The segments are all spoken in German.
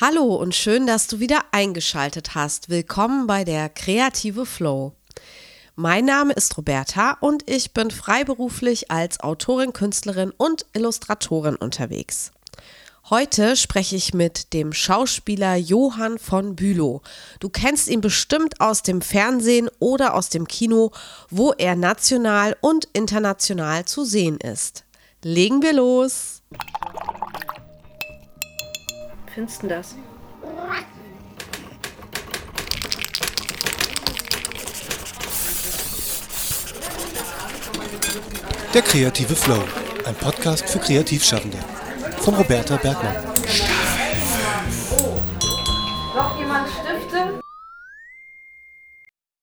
Hallo und schön, dass du wieder eingeschaltet hast. Willkommen bei der Kreative Flow. Mein Name ist Roberta und ich bin freiberuflich als Autorin, Künstlerin und Illustratorin unterwegs. Heute spreche ich mit dem Schauspieler Johann von Bülow. Du kennst ihn bestimmt aus dem Fernsehen oder aus dem Kino, wo er national und international zu sehen ist. Legen wir los! Findest du das? Der kreative Flow, ein Podcast für Kreativschaffende von Roberta Bergmann. Noch jemand Stifte?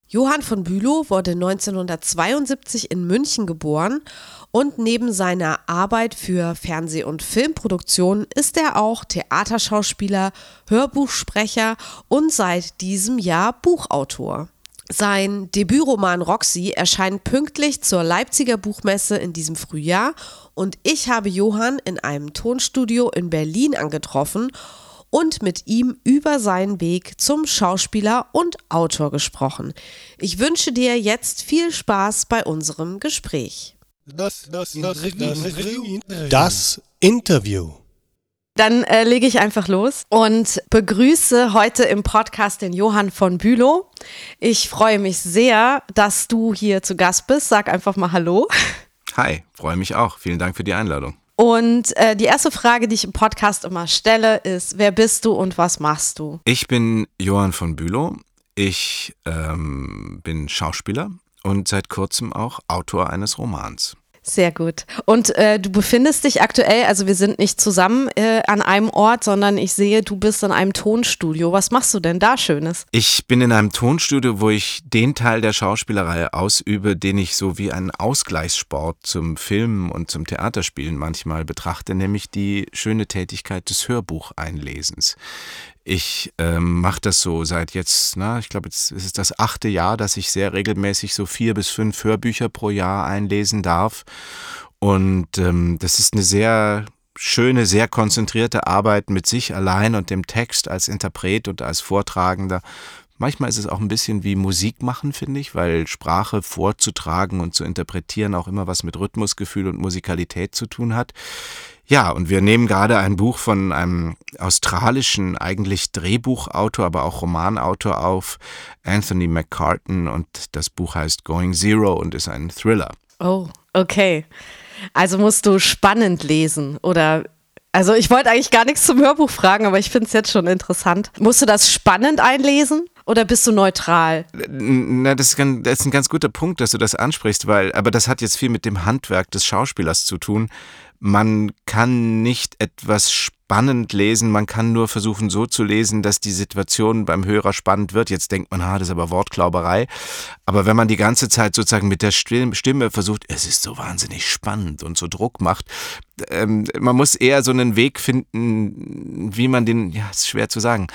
Johann von Bülow wurde 1972 in München geboren und neben seiner Arbeit für Fernseh- und Filmproduktion ist er auch Theaterschauspieler, Hörbuchsprecher und seit diesem Jahr Buchautor. Sein Debütroman Roxy erscheint pünktlich zur Leipziger Buchmesse in diesem Frühjahr und ich habe Johann in einem Tonstudio in Berlin angetroffen und mit ihm über seinen Weg zum Schauspieler und Autor gesprochen. Ich wünsche dir jetzt viel Spaß bei unserem Gespräch. Das, das, das, das Interview. Dann äh, lege ich einfach los und begrüße heute im Podcast den Johann von Bülow. Ich freue mich sehr, dass du hier zu Gast bist. Sag einfach mal Hallo. Hi, freue mich auch. Vielen Dank für die Einladung. Und äh, die erste Frage, die ich im Podcast immer stelle, ist: Wer bist du und was machst du? Ich bin Johann von Bülow. Ich ähm, bin Schauspieler und seit kurzem auch Autor eines Romans. Sehr gut. Und äh, du befindest dich aktuell, also wir sind nicht zusammen äh, an einem Ort, sondern ich sehe, du bist in einem Tonstudio. Was machst du denn da Schönes? Ich bin in einem Tonstudio, wo ich den Teil der Schauspielerei ausübe, den ich so wie einen Ausgleichssport zum Filmen und zum Theaterspielen manchmal betrachte, nämlich die schöne Tätigkeit des Hörbucheinlesens. Ich ähm, mache das so seit jetzt, na, ich glaube, jetzt ist es das achte Jahr, dass ich sehr regelmäßig so vier bis fünf Hörbücher pro Jahr einlesen darf. Und ähm, das ist eine sehr schöne, sehr konzentrierte Arbeit mit sich allein und dem Text als Interpret und als Vortragender. Manchmal ist es auch ein bisschen wie Musik machen, finde ich, weil Sprache vorzutragen und zu interpretieren auch immer was mit Rhythmusgefühl und Musikalität zu tun hat. Ja, und wir nehmen gerade ein Buch von einem australischen, eigentlich Drehbuchautor, aber auch Romanautor auf, Anthony McCartan, und das Buch heißt Going Zero und ist ein Thriller. Oh, okay. Also musst du spannend lesen oder also ich wollte eigentlich gar nichts zum Hörbuch fragen, aber ich finde es jetzt schon interessant. Musst du das spannend einlesen? Oder bist du neutral? Na, das ist, ein, das ist ein ganz guter Punkt, dass du das ansprichst, weil, aber das hat jetzt viel mit dem Handwerk des Schauspielers zu tun man kann nicht etwas spannend lesen, man kann nur versuchen so zu lesen, dass die Situation beim Hörer spannend wird. Jetzt denkt man, ha, das ist aber Wortklauberei. Aber wenn man die ganze Zeit sozusagen mit der Stimme versucht, es ist so wahnsinnig spannend und so Druck macht, ähm, man muss eher so einen Weg finden, wie man den, ja, ist schwer zu sagen,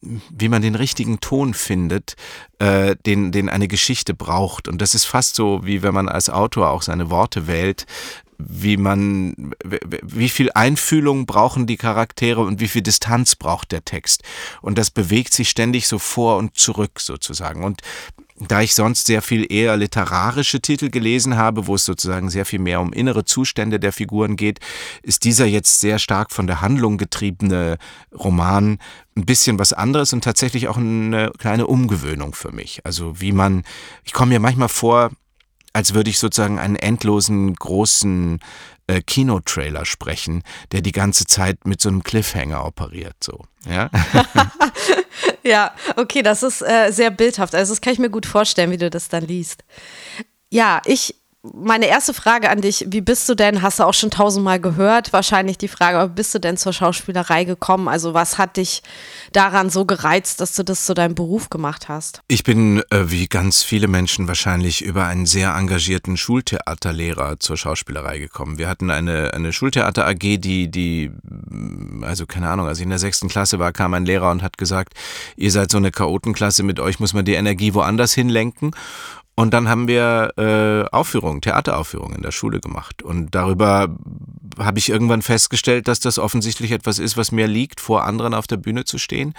wie man den richtigen Ton findet, äh, den, den eine Geschichte braucht. Und das ist fast so, wie wenn man als Autor auch seine Worte wählt wie man, wie viel Einfühlung brauchen die Charaktere und wie viel Distanz braucht der Text. Und das bewegt sich ständig so vor und zurück sozusagen. Und da ich sonst sehr viel eher literarische Titel gelesen habe, wo es sozusagen sehr viel mehr um innere Zustände der Figuren geht, ist dieser jetzt sehr stark von der Handlung getriebene Roman ein bisschen was anderes und tatsächlich auch eine kleine Umgewöhnung für mich. Also wie man, ich komme mir manchmal vor, als würde ich sozusagen einen endlosen großen äh, Kinotrailer sprechen, der die ganze Zeit mit so einem Cliffhanger operiert, so. Ja, ja okay, das ist äh, sehr bildhaft. Also das kann ich mir gut vorstellen, wie du das dann liest. Ja, ich meine erste Frage an dich, wie bist du denn, hast du auch schon tausendmal gehört, wahrscheinlich die Frage, bist du denn zur Schauspielerei gekommen? Also was hat dich daran so gereizt, dass du das zu deinem Beruf gemacht hast? Ich bin, äh, wie ganz viele Menschen wahrscheinlich, über einen sehr engagierten Schultheaterlehrer zur Schauspielerei gekommen. Wir hatten eine, eine Schultheater AG, die, die, also keine Ahnung, als ich in der sechsten Klasse war, kam ein Lehrer und hat gesagt, ihr seid so eine Chaotenklasse, mit euch muss man die Energie woanders hinlenken. Und dann haben wir äh, Aufführungen, Theateraufführungen in der Schule gemacht. Und darüber habe ich irgendwann festgestellt, dass das offensichtlich etwas ist, was mir liegt, vor anderen auf der Bühne zu stehen.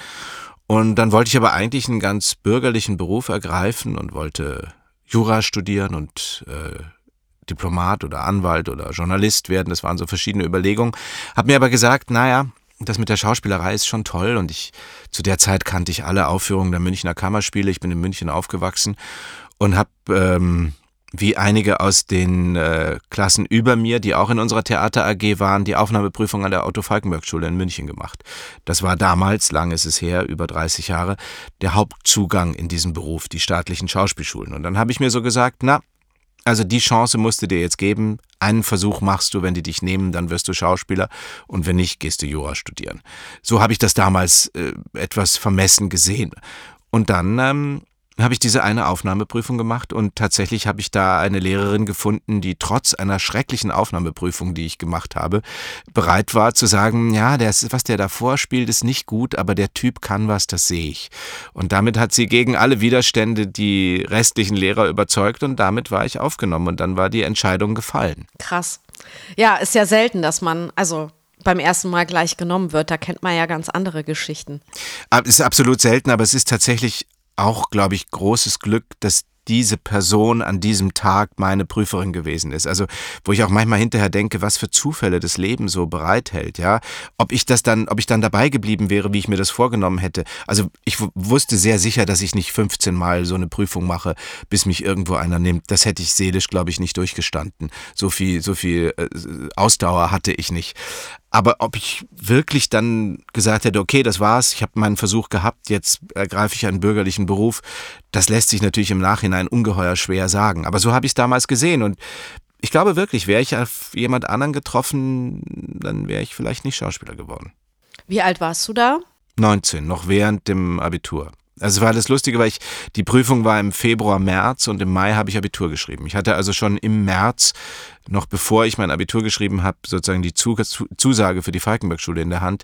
Und dann wollte ich aber eigentlich einen ganz bürgerlichen Beruf ergreifen und wollte Jura studieren und äh, Diplomat oder Anwalt oder Journalist werden. Das waren so verschiedene Überlegungen. Hab mir aber gesagt, naja, das mit der Schauspielerei ist schon toll und ich zu der Zeit kannte ich alle Aufführungen der Münchner Kammerspiele. Ich bin in München aufgewachsen und habe ähm, wie einige aus den äh, Klassen über mir, die auch in unserer Theater AG waren, die Aufnahmeprüfung an der Otto Falkenberg Schule in München gemacht. Das war damals, lang ist es her, über 30 Jahre, der Hauptzugang in diesen Beruf, die staatlichen Schauspielschulen. Und dann habe ich mir so gesagt, na, also die Chance musst du dir jetzt geben. Einen Versuch machst du, wenn die dich nehmen, dann wirst du Schauspieler und wenn nicht, gehst du Jura studieren. So habe ich das damals äh, etwas vermessen gesehen. Und dann ähm, habe ich diese eine Aufnahmeprüfung gemacht und tatsächlich habe ich da eine Lehrerin gefunden, die trotz einer schrecklichen Aufnahmeprüfung, die ich gemacht habe, bereit war zu sagen, ja, das, was der da vorspielt, ist nicht gut, aber der Typ kann was, das sehe ich. Und damit hat sie gegen alle Widerstände die restlichen Lehrer überzeugt und damit war ich aufgenommen und dann war die Entscheidung gefallen. Krass. Ja, ist ja selten, dass man, also beim ersten Mal gleich genommen wird. Da kennt man ja ganz andere Geschichten. Ist absolut selten, aber es ist tatsächlich auch, glaube ich, großes Glück, dass diese Person an diesem Tag meine Prüferin gewesen ist. Also, wo ich auch manchmal hinterher denke, was für Zufälle das Leben so bereithält, ja. Ob ich das dann, ob ich dann dabei geblieben wäre, wie ich mir das vorgenommen hätte. Also, ich wusste sehr sicher, dass ich nicht 15 Mal so eine Prüfung mache, bis mich irgendwo einer nimmt. Das hätte ich seelisch, glaube ich, nicht durchgestanden. So viel, so viel äh, Ausdauer hatte ich nicht. Aber ob ich wirklich dann gesagt hätte, okay, das war's, ich habe meinen Versuch gehabt, jetzt ergreife ich einen bürgerlichen Beruf, das lässt sich natürlich im Nachhinein ungeheuer schwer sagen. Aber so habe ich es damals gesehen und ich glaube wirklich, wäre ich auf jemand anderen getroffen, dann wäre ich vielleicht nicht Schauspieler geworden. Wie alt warst du da? 19, noch während dem Abitur. Also es war das Lustige, weil ich, die Prüfung war im Februar, März und im Mai habe ich Abitur geschrieben. Ich hatte also schon im März, noch bevor ich mein Abitur geschrieben habe, sozusagen die Zusage für die Falkenberg-Schule in der Hand.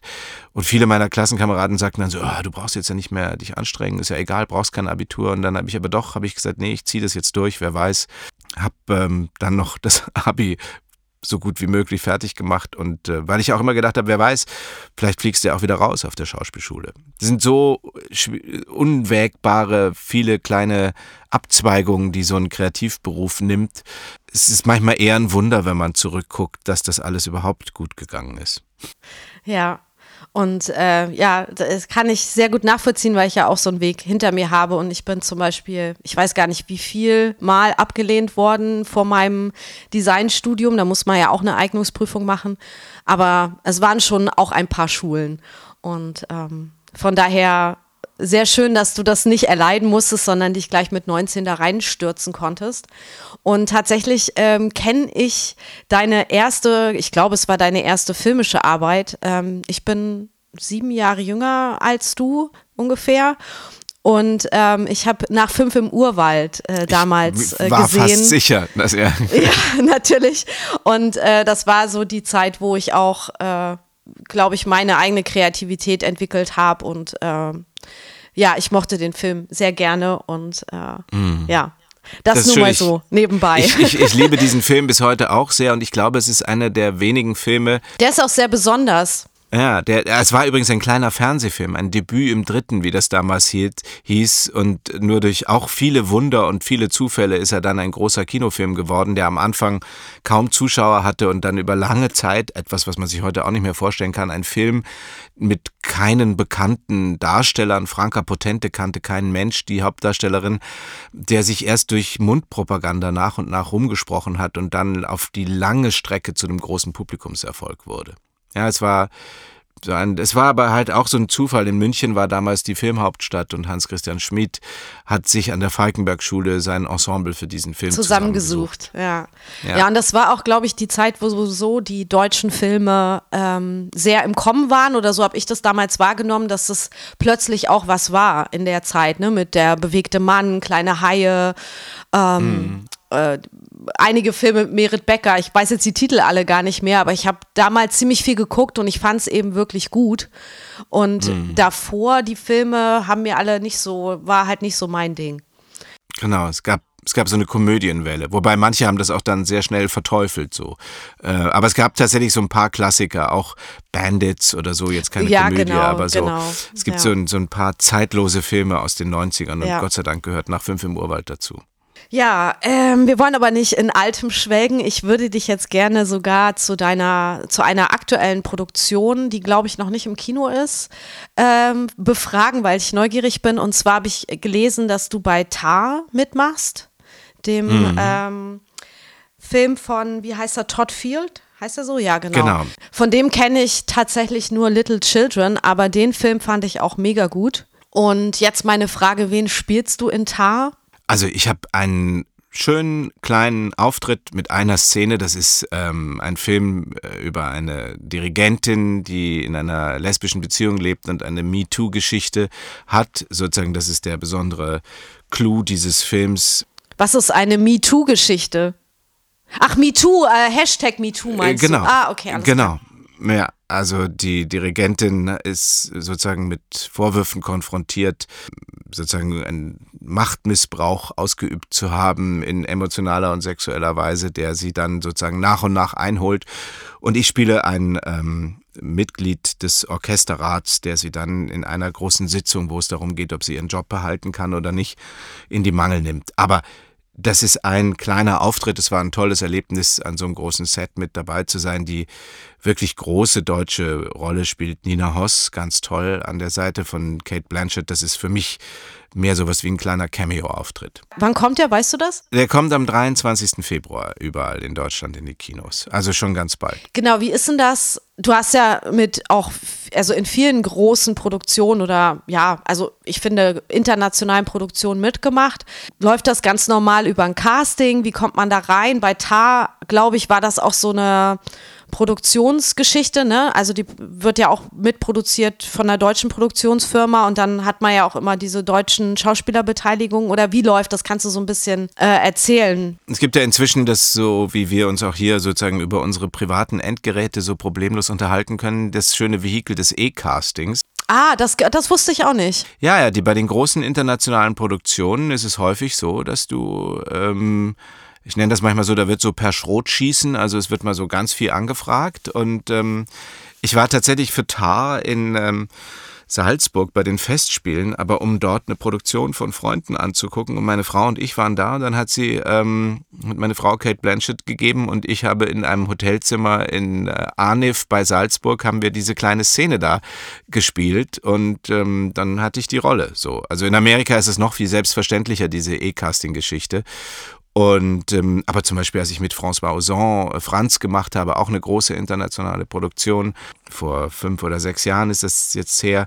Und viele meiner Klassenkameraden sagten dann so, oh, du brauchst jetzt ja nicht mehr dich anstrengen, ist ja egal, brauchst kein Abitur. Und dann habe ich aber doch, habe ich gesagt, nee, ich ziehe das jetzt durch, wer weiß. Hab ähm, dann noch das Abi so gut wie möglich fertig gemacht. Und äh, weil ich auch immer gedacht habe, wer weiß, vielleicht fliegst du ja auch wieder raus auf der Schauspielschule. Das sind so unwägbare, viele kleine Abzweigungen, die so ein Kreativberuf nimmt. Es ist manchmal eher ein Wunder, wenn man zurückguckt, dass das alles überhaupt gut gegangen ist. Ja, und äh, ja, das kann ich sehr gut nachvollziehen, weil ich ja auch so einen Weg hinter mir habe. Und ich bin zum Beispiel, ich weiß gar nicht, wie viel Mal abgelehnt worden vor meinem Designstudium. Da muss man ja auch eine Eignungsprüfung machen. Aber es waren schon auch ein paar Schulen. Und ähm, von daher sehr schön, dass du das nicht erleiden musstest, sondern dich gleich mit 19 da reinstürzen konntest. Und tatsächlich ähm, kenne ich deine erste, ich glaube, es war deine erste filmische Arbeit. Ähm, ich bin sieben Jahre jünger als du ungefähr. Und ähm, ich habe nach fünf im Urwald äh, damals äh, war gesehen. Fast sicher, dass er. ja, natürlich. Und äh, das war so die Zeit, wo ich auch, äh, glaube ich, meine eigene Kreativität entwickelt habe und äh, ja, ich mochte den Film sehr gerne und äh, mm. ja. Das, das nur schön. mal so nebenbei. Ich, ich, ich liebe diesen Film bis heute auch sehr und ich glaube, es ist einer der wenigen Filme. Der ist auch sehr besonders. Ja, der, es war übrigens ein kleiner Fernsehfilm, ein Debüt im dritten, wie das damals hielt, hieß. Und nur durch auch viele Wunder und viele Zufälle ist er dann ein großer Kinofilm geworden, der am Anfang kaum Zuschauer hatte und dann über lange Zeit, etwas, was man sich heute auch nicht mehr vorstellen kann, ein Film mit keinen bekannten Darstellern. Franka Potente kannte keinen Mensch, die Hauptdarstellerin, der sich erst durch Mundpropaganda nach und nach rumgesprochen hat und dann auf die lange Strecke zu einem großen Publikumserfolg wurde. Ja, es war so ein, es war aber halt auch so ein Zufall. In München war damals die Filmhauptstadt und Hans-Christian Schmid hat sich an der Falkenberg-Schule sein Ensemble für diesen Film zusammengesucht. zusammengesucht. Ja. ja. ja, und das war auch, glaube ich, die Zeit, wo so die deutschen Filme ähm, sehr im Kommen waren oder so habe ich das damals wahrgenommen, dass es plötzlich auch was war in der Zeit, ne, mit der bewegte Mann, kleine Haie, ähm, mhm. äh, einige Filme mit Merit Becker. Ich weiß jetzt die Titel alle gar nicht mehr, aber ich habe damals ziemlich viel geguckt und ich fand es eben wirklich gut. Und mhm. davor, die Filme haben mir alle nicht so, war halt nicht so mein Ding. Genau, es gab es gab so eine Komödienwelle, wobei manche haben das auch dann sehr schnell verteufelt so. Äh, aber es gab tatsächlich so ein paar Klassiker, auch Bandits oder so, jetzt keine Ja, Komödie, genau, aber so. genau, Es gibt ja. so, ein, so ein paar zeitlose Filme aus den 90ern und Ja. Gott sei Dank gehört nach fünf im Urwald dazu. Ja, ähm, wir wollen aber nicht in altem schwelgen. Ich würde dich jetzt gerne sogar zu deiner, zu einer aktuellen Produktion, die glaube ich noch nicht im Kino ist, ähm, befragen, weil ich neugierig bin. Und zwar habe ich gelesen, dass du bei Tar mitmachst, dem ähm, Film von, wie heißt er, Todd Field? Heißt er so? Ja, genau. Genau. Von dem kenne ich tatsächlich nur Little Children, aber den Film fand ich auch mega gut. Und jetzt meine Frage, wen spielst du in Tar? Also ich habe einen schönen kleinen Auftritt mit einer Szene. Das ist ähm, ein Film äh, über eine Dirigentin, die in einer lesbischen Beziehung lebt und eine MeToo-Geschichte hat. Sozusagen, das ist der besondere Clou dieses Films. Was ist eine MeToo-Geschichte? Ach, MeToo, äh, Hashtag MeToo meinst Äh, genau. du? Ah, okay, Genau. Ja, also die Dirigentin ist sozusagen mit Vorwürfen konfrontiert, sozusagen einen Machtmissbrauch ausgeübt zu haben in emotionaler und sexueller Weise, der sie dann sozusagen nach und nach einholt. Und ich spiele ein ähm, Mitglied des Orchesterrats, der sie dann in einer großen Sitzung, wo es darum geht, ob sie ihren Job behalten kann oder nicht, in die Mangel nimmt. Aber das ist ein kleiner Auftritt. Es war ein tolles Erlebnis, an so einem großen Set mit dabei zu sein. Die wirklich große deutsche Rolle spielt Nina Hoss, ganz toll an der Seite von Kate Blanchett. Das ist für mich mehr sowas wie ein kleiner Cameo-Auftritt. Wann kommt der, weißt du das? Der kommt am 23. Februar überall in Deutschland in die Kinos. Also schon ganz bald. Genau, wie ist denn das? Du hast ja mit auch, also in vielen großen Produktionen oder ja, also ich finde internationalen Produktionen mitgemacht. Läuft das ganz normal über ein Casting? Wie kommt man da rein? Bei Tar, glaube ich, war das auch so eine Produktionsgeschichte, ne? Also die wird ja auch mitproduziert von einer deutschen Produktionsfirma und dann hat man ja auch immer diese deutschen Schauspielerbeteiligungen oder wie läuft das? Kannst du so ein bisschen äh, erzählen? Es gibt ja inzwischen das so, wie wir uns auch hier sozusagen über unsere privaten Endgeräte so problemlos unterhalten können, das schöne Vehikel des E-Castings. Ah, das, das wusste ich auch nicht. Ja, ja, die bei den großen internationalen Produktionen ist es häufig so, dass du, ähm, ich nenne das manchmal so, da wird so per Schrot schießen, also es wird mal so ganz viel angefragt und ähm, ich war tatsächlich für Tar in ähm, Salzburg bei den Festspielen, aber um dort eine Produktion von Freunden anzugucken. Und meine Frau und ich waren da. Und dann hat sie ähm, meine Frau Kate Blanchett gegeben und ich habe in einem Hotelzimmer in äh, Arniv bei Salzburg haben wir diese kleine Szene da gespielt. Und ähm, dann hatte ich die Rolle so. Also in Amerika ist es noch viel selbstverständlicher diese E-Casting-Geschichte und ähm, aber zum Beispiel, als ich mit François Ozon äh, Franz gemacht habe, auch eine große internationale Produktion, vor fünf oder sechs Jahren ist das jetzt her,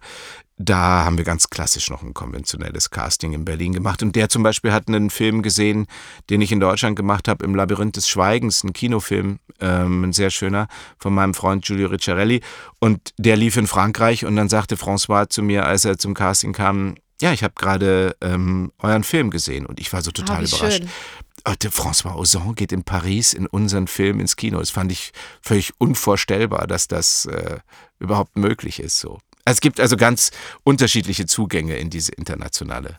da haben wir ganz klassisch noch ein konventionelles Casting in Berlin gemacht. Und der zum Beispiel hat einen Film gesehen, den ich in Deutschland gemacht habe, im Labyrinth des Schweigens, ein Kinofilm, ähm, ein sehr schöner, von meinem Freund Giulio Ricciarelli. Und der lief in Frankreich und dann sagte François zu mir, als er zum Casting kam, ja, ich habe gerade ähm, euren Film gesehen und ich war so total Ah, überrascht. schön. Der François Ozon geht in Paris in unseren Film ins Kino. Das fand ich völlig unvorstellbar, dass das äh, überhaupt möglich ist. So. Es gibt also ganz unterschiedliche Zugänge in diese internationale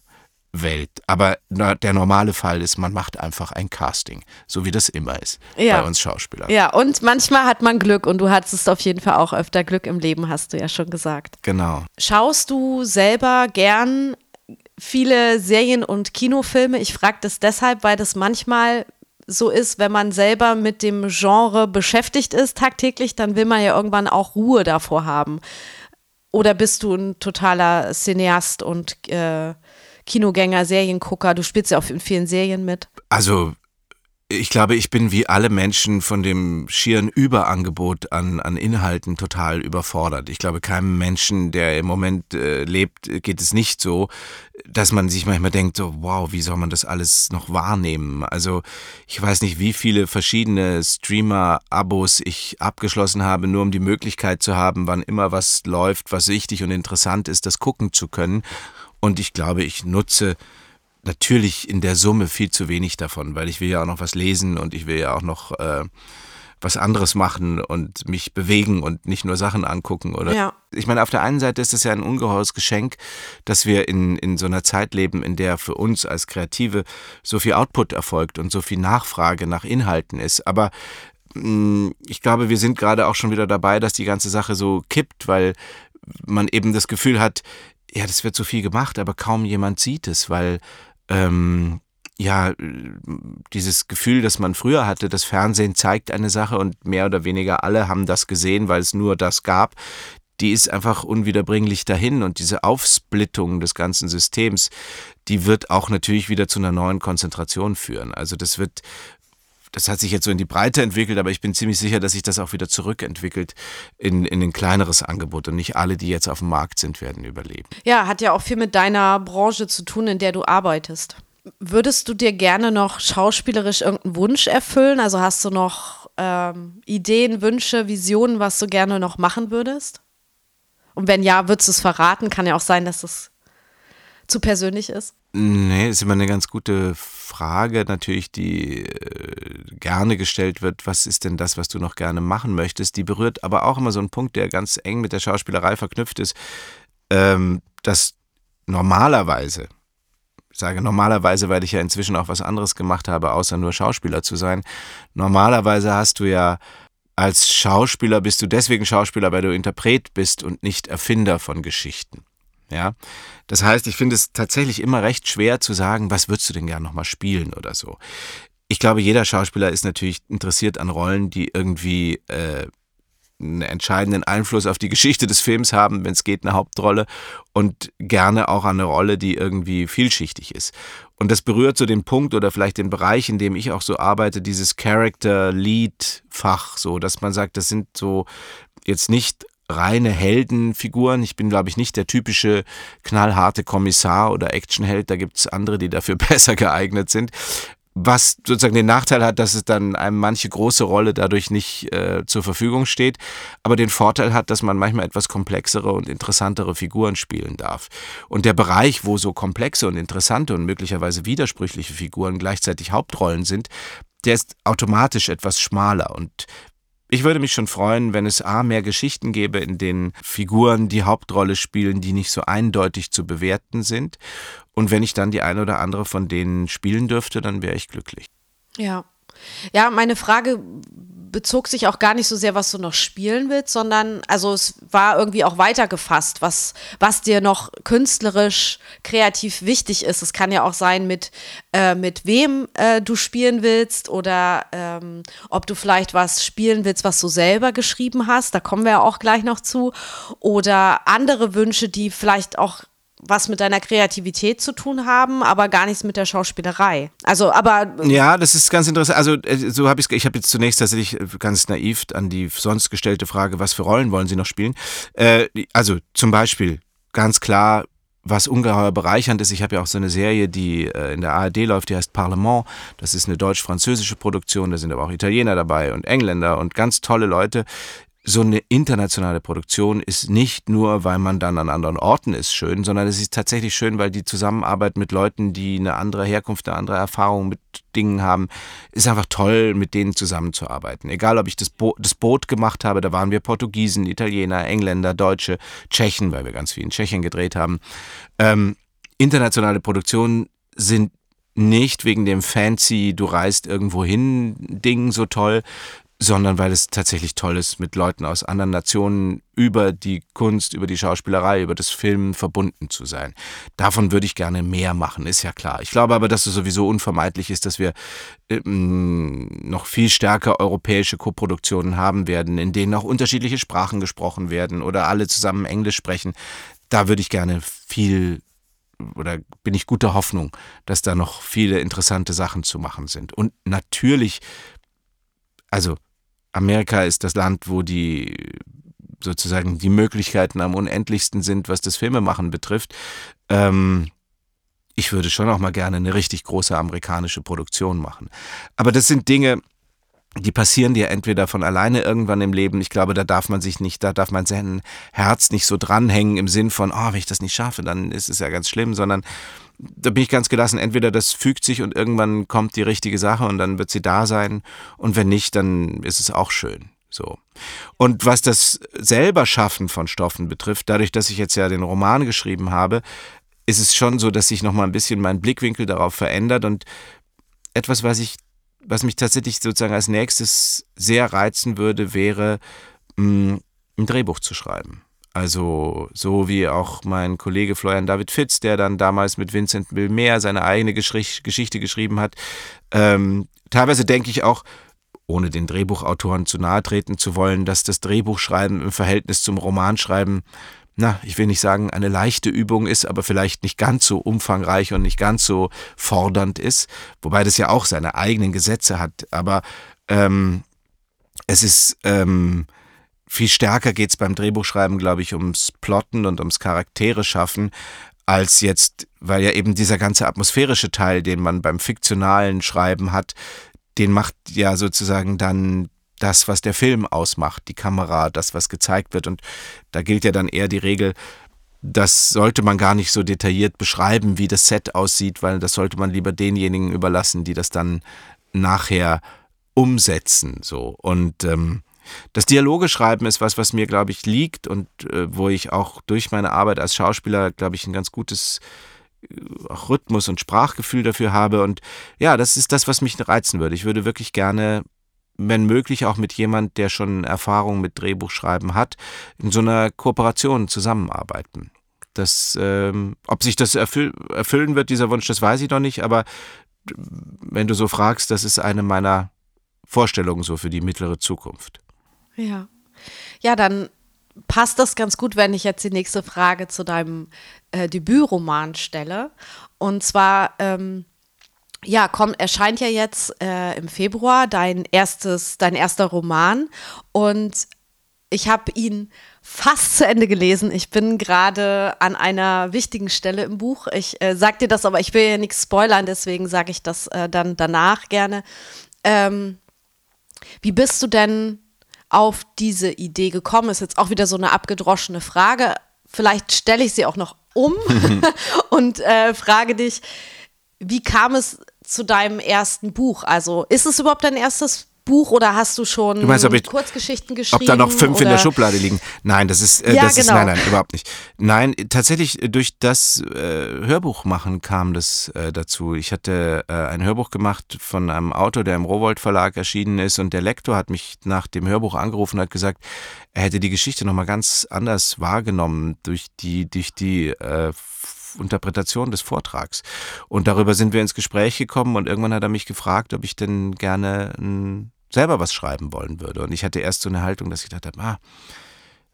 Welt. Aber na, der normale Fall ist, man macht einfach ein Casting, so wie das immer ist Ja. bei uns Schauspielern. Ja, und manchmal hat man Glück und du hattest auf jeden Fall auch öfter Glück im Leben, hast du ja schon gesagt. Genau. Schaust du selber gern viele Serien und Kinofilme? Ich frage das deshalb, weil das manchmal so ist, wenn man selber mit dem Genre beschäftigt ist tagtäglich, dann will man ja irgendwann auch Ruhe davor haben. Oder bist du ein totaler Cineast und äh, Kinogänger, Seriengucker? Du spielst ja auch in vielen Serien mit. Also ich glaube, ich bin wie alle Menschen von dem schieren Überangebot an, an Inhalten total überfordert. Ich glaube, keinem Menschen, der im Moment äh, lebt, geht es nicht so, dass man sich manchmal denkt, so, wow, wie soll man das alles noch wahrnehmen? Also ich weiß nicht, wie viele verschiedene Streamer-Abos ich abgeschlossen habe, nur um die Möglichkeit zu haben, wann immer was läuft, was wichtig und interessant ist, das gucken zu können. Und ich glaube, ich nutze natürlich in der Summe viel zu wenig davon, weil ich will ja auch noch was lesen und ich will ja auch noch äh, was anderes machen und mich bewegen und nicht nur Sachen angucken oder. Ja. Ich meine, auf der einen Seite ist es ja ein ungeheures Geschenk, dass wir in, in so einer Zeit leben, in der für uns als Kreative so viel Output erfolgt und so viel Nachfrage nach Inhalten ist. Aber mh, mm, ich glaube, wir sind gerade auch schon wieder dabei, dass die ganze Sache so kippt, weil man eben das Gefühl hat, ja, das wird so viel gemacht, aber kaum jemand sieht es, weil ähm, ja, dieses Gefühl, das man früher hatte, das Fernsehen zeigt eine Sache und mehr oder weniger alle haben das gesehen, weil es nur das gab, die ist einfach unwiederbringlich dahin und diese Aufsplittung des ganzen Systems, die wird auch natürlich wieder zu einer neuen Konzentration führen. Also das wird das hat sich jetzt so in die Breite entwickelt, aber ich bin ziemlich sicher, dass sich das auch wieder zurückentwickelt in, in ein kleineres Angebot und nicht alle, die jetzt auf dem Markt sind, werden überleben. Ja, hat ja auch viel mit deiner Branche zu tun, in der du arbeitest. Würdest du dir gerne noch schauspielerisch irgendeinen Wunsch erfüllen? Also hast du noch ähm, Ideen, Wünsche, Visionen, was du gerne noch machen würdest? Und wenn ja, würdest du es verraten? Kann ja auch sein, dass es zu persönlich ist. Nee, ist immer eine ganz gute Frage, natürlich, die äh, gerne gestellt wird. Was ist denn das, was du noch gerne machen möchtest? Die berührt aber auch immer so einen Punkt, der ganz eng mit der Schauspielerei verknüpft ist, ähm, dass normalerweise ich sage normalerweise, weil ich ja inzwischen auch was anderes gemacht habe, außer nur Schauspieler zu sein. Normalerweise hast du ja als Schauspieler bist du deswegen Schauspieler, weil du Interpret bist und nicht Erfinder von Geschichten. Ja, das heißt, ich finde es tatsächlich immer recht schwer zu sagen, was würdest du denn gerne nochmal spielen oder so. Ich glaube, jeder Schauspieler ist natürlich interessiert an Rollen, die irgendwie äh, einen entscheidenden Einfluss auf die Geschichte des Films haben, wenn es geht, eine Hauptrolle und gerne auch eine Rolle, die irgendwie vielschichtig ist. Und das berührt so den Punkt oder vielleicht den Bereich, in dem ich auch so arbeite, dieses Character-Lead-Fach, so, dass man sagt, das sind so jetzt nicht reine Heldenfiguren. Ich bin, glaube ich, nicht der typische knallharte Kommissar oder Actionheld. Da gibt es andere, die dafür besser geeignet sind was sozusagen den Nachteil hat, dass es dann einem manche große Rolle dadurch nicht äh, zur Verfügung steht, aber den Vorteil hat, dass man manchmal etwas komplexere und interessantere Figuren spielen darf. Und der Bereich, wo so komplexe und interessante und möglicherweise widersprüchliche Figuren gleichzeitig Hauptrollen sind, der ist automatisch etwas schmaler und ich würde mich schon freuen, wenn es A, mehr Geschichten gäbe, in denen Figuren die Hauptrolle spielen, die nicht so eindeutig zu bewerten sind. Und wenn ich dann die eine oder andere von denen spielen dürfte, dann wäre ich glücklich. Ja. Ja, meine Frage bezog sich auch gar nicht so sehr, was du noch spielen willst, sondern also es war irgendwie auch weitergefasst, was, was dir noch künstlerisch, kreativ wichtig ist. Es kann ja auch sein, mit, äh, mit wem äh, du spielen willst oder ähm, ob du vielleicht was spielen willst, was du selber geschrieben hast. Da kommen wir ja auch gleich noch zu. Oder andere Wünsche, die vielleicht auch was mit deiner Kreativität zu tun haben, aber gar nichts mit der Schauspielerei. Also, aber ja, das ist ganz interessant. Also äh, so habe ich ich habe jetzt zunächst tatsächlich äh, ganz naiv an die sonst gestellte Frage, was für Rollen wollen Sie noch spielen? Äh, also zum Beispiel ganz klar. Was ungeheuer bereichernd ist, ich habe ja auch so eine Serie, die äh, in der ARD läuft, die heißt Parlement. Das ist eine deutsch-französische Produktion, da sind aber auch Italiener dabei und Engländer und ganz tolle Leute so eine internationale Produktion ist nicht nur, weil man dann an anderen Orten ist, schön, sondern es ist tatsächlich schön, weil die Zusammenarbeit mit Leuten, die eine andere Herkunft, eine andere Erfahrung mit Dingen haben, ist einfach toll, mit denen zusammenzuarbeiten. Egal, ob ich das, Bo das Boot gemacht habe, da waren wir Portugiesen, Italiener, Engländer, Deutsche, Tschechen, weil wir ganz viel in Tschechien gedreht haben. Ähm, internationale Produktionen sind nicht wegen dem fancy, du reist irgendwo hin Ding so toll, sondern weil es tatsächlich toll ist, mit Leuten aus anderen Nationen über die Kunst, über die Schauspielerei, über das Filmen verbunden zu sein. Davon würde ich gerne mehr machen, ist ja klar. Ich glaube aber, dass es sowieso unvermeidlich ist, dass wir ähm, noch viel stärker europäische Koproduktionen haben werden, in denen auch unterschiedliche Sprachen gesprochen werden oder alle zusammen Englisch sprechen. Da würde ich gerne viel oder bin ich guter Hoffnung, dass da noch viele interessante Sachen zu machen sind. Und natürlich, also Amerika ist das Land, wo die sozusagen die Möglichkeiten am unendlichsten sind, was das Filmemachen betrifft. Ähm, ich würde schon auch mal gerne eine richtig große amerikanische Produktion machen. Aber das sind Dinge, die passieren dir entweder von alleine irgendwann im Leben. Ich glaube, da darf man sich nicht, da darf man sein Herz nicht so dranhängen im Sinn von, oh, wenn ich das nicht schaffe, dann ist es ja ganz schlimm, sondern da bin ich ganz gelassen. Entweder das fügt sich und irgendwann kommt die richtige Sache und dann wird sie da sein. Und wenn nicht, dann ist es auch schön. So. Und was das selber Schaffen von Stoffen betrifft, dadurch, dass ich jetzt ja den Roman geschrieben habe, ist es schon so, dass sich nochmal ein bisschen mein Blickwinkel darauf verändert und etwas, was ich, was mich tatsächlich sozusagen als nächstes sehr reizen würde, wäre, mh, ein Drehbuch zu schreiben. Also so wie auch mein Kollege Florian David Fitz, der dann damals mit Vincent Wilmer seine eigene Gesch Geschichte geschrieben hat. Ähm, teilweise denke ich auch, ohne den Drehbuchautoren zu nahe treten zu wollen, dass das Drehbuchschreiben im Verhältnis zum Romanschreiben, na, ich will nicht sagen, eine leichte Übung ist, aber vielleicht nicht ganz so umfangreich und nicht ganz so fordernd ist, wobei das ja auch seine eigenen Gesetze hat. Aber ähm, es ist ähm, viel stärker geht es beim Drehbuchschreiben, glaube ich, ums Plotten und ums Charaktere schaffen, als jetzt, weil ja eben dieser ganze atmosphärische Teil, den man beim fiktionalen Schreiben hat, den macht ja sozusagen dann das, was der Film ausmacht, die Kamera, das, was gezeigt wird. Und da gilt ja dann eher die Regel, das sollte man gar nicht so detailliert beschreiben, wie das Set aussieht, weil das sollte man lieber denjenigen überlassen, die das dann nachher umsetzen. So. Und ähm, das Dialoge schreiben ist was, was mir, glaube ich, liegt und äh, wo ich auch durch meine Arbeit als Schauspieler, glaube ich, ein ganz gutes äh, auch Rhythmus und Sprachgefühl dafür habe. Und ja, das ist das, was mich reizen würde. Ich würde wirklich gerne, wenn möglich, auch mit jemand, der schon Erfahrung mit Drehbuchschreiben hat, in so einer Kooperation zusammenarbeiten. Das, ähm, ob sich das erfüll erfüllen wird, dieser Wunsch, das weiß ich noch nicht, aber wenn du so fragst, das ist eine meiner Vorstellungen so für die mittlere Zukunft. Ja. Ja, dann passt das ganz gut, wenn ich jetzt die nächste Frage zu deinem äh, Debütroman stelle. Und zwar, ähm, ja, kommt, erscheint ja jetzt äh, im Februar dein erstes, dein erster Roman und ich habe ihn fast zu Ende gelesen. Ich bin gerade an einer wichtigen Stelle im Buch. Ich äh, sag dir das, aber ich will ja nichts spoilern, deswegen sage ich das äh, dann danach gerne. Ähm, wie bist du denn auf diese Idee gekommen? Ist jetzt auch wieder so eine abgedroschene Frage. Vielleicht stelle ich sie auch noch um und äh, frage dich, wie kam es zu deinem ersten Buch? Also ist es überhaupt dein erstes Buch oder hast du schon du meinst, ich, Kurzgeschichten geschrieben? Ob da noch fünf oder? in der Schublade liegen? Nein, das ist, äh, ja, das genau. ist nein, nein, überhaupt nicht. Nein, tatsächlich durch das äh, Hörbuch machen kam das äh, dazu. Ich hatte äh, ein Hörbuch gemacht von einem Autor, der im Rowold Verlag erschienen ist und der Lektor hat mich nach dem Hörbuch angerufen und hat gesagt, er hätte die Geschichte noch mal ganz anders wahrgenommen durch die durch die äh, Interpretation des Vortrags. Und darüber sind wir ins Gespräch gekommen und irgendwann hat er mich gefragt, ob ich denn gerne selber was schreiben wollen würde. Und ich hatte erst so eine Haltung, dass ich dachte, ah,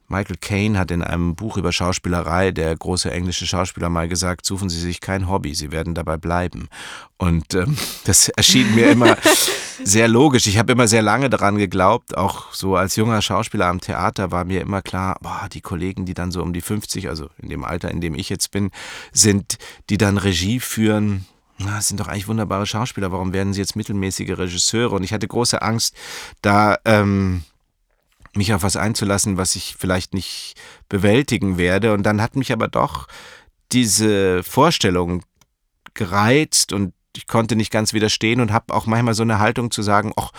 Michael Caine hat in einem Buch über Schauspielerei, der große englische Schauspieler, mal gesagt, suchen Sie sich kein Hobby, Sie werden dabei bleiben. Und ähm, das erschien mir immer sehr logisch. Ich habe immer sehr lange daran geglaubt, auch so als junger Schauspieler am Theater war mir immer klar, boah, die Kollegen, die dann so um die 50, also in dem Alter, in dem ich jetzt bin, sind, die dann Regie führen, na, das sind doch eigentlich wunderbare Schauspieler, warum werden sie jetzt mittelmäßige Regisseure? Und ich hatte große Angst, da... Ähm, mich auf was einzulassen, was ich vielleicht nicht bewältigen werde. Und dann hat mich aber doch diese Vorstellung gereizt und ich konnte nicht ganz widerstehen und habe auch manchmal so eine Haltung zu sagen, ach,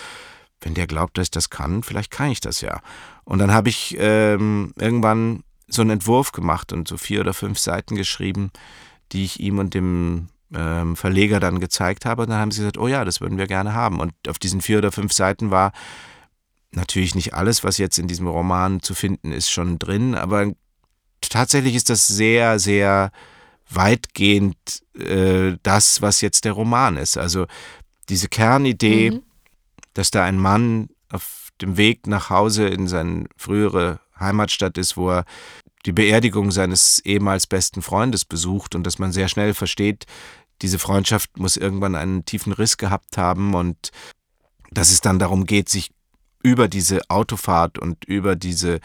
wenn der glaubt, dass ich das kann, vielleicht kann ich das ja. Und dann habe ich ähm, irgendwann so einen Entwurf gemacht und so vier oder fünf Seiten geschrieben, die ich ihm und dem ähm, Verleger dann gezeigt habe. Und dann haben sie gesagt, oh ja, das würden wir gerne haben. Und auf diesen vier oder fünf Seiten war natürlich nicht alles, was jetzt in diesem Roman zu finden ist, schon drin, aber tatsächlich ist das sehr, sehr weitgehend äh, das, was jetzt der Roman ist. Also diese Kernidee, mhm. dass da ein Mann auf dem Weg nach Hause in seine frühere Heimatstadt ist, wo er die Beerdigung seines ehemals besten Freundes besucht und dass man sehr schnell versteht, diese Freundschaft muss irgendwann einen tiefen Riss gehabt haben und dass es dann darum geht, sich über diese Autofahrt und über diese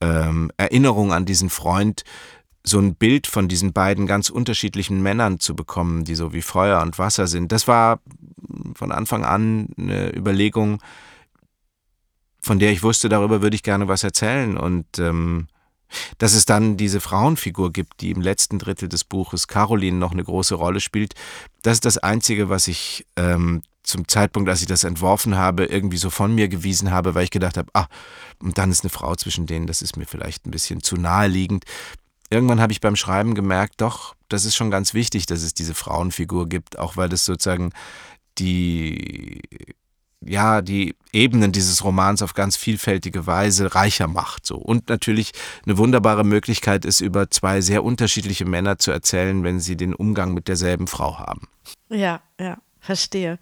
ähm, Erinnerung an diesen Freund so ein Bild von diesen beiden ganz unterschiedlichen Männern zu bekommen, die so wie Feuer und Wasser sind. Das war von Anfang an eine Überlegung, von der ich wusste, darüber würde ich gerne was erzählen. Und ähm, dass es dann diese Frauenfigur gibt, die im letzten Drittel des Buches Caroline noch eine große Rolle spielt, das ist das Einzige, was ich ähm, zum Zeitpunkt, als ich das entworfen habe, irgendwie so von mir gewiesen habe, weil ich gedacht habe, ah, und dann ist eine Frau zwischen denen, das ist mir vielleicht ein bisschen zu naheliegend. Irgendwann habe ich beim Schreiben gemerkt, doch, das ist schon ganz wichtig, dass es diese Frauenfigur gibt, auch weil das sozusagen die ja, die Ebenen dieses Romans auf ganz vielfältige Weise reicher macht. So. Und natürlich eine wunderbare Möglichkeit ist, über zwei sehr unterschiedliche Männer zu erzählen, wenn sie den Umgang mit derselben Frau haben. Ja, ja, verstehe.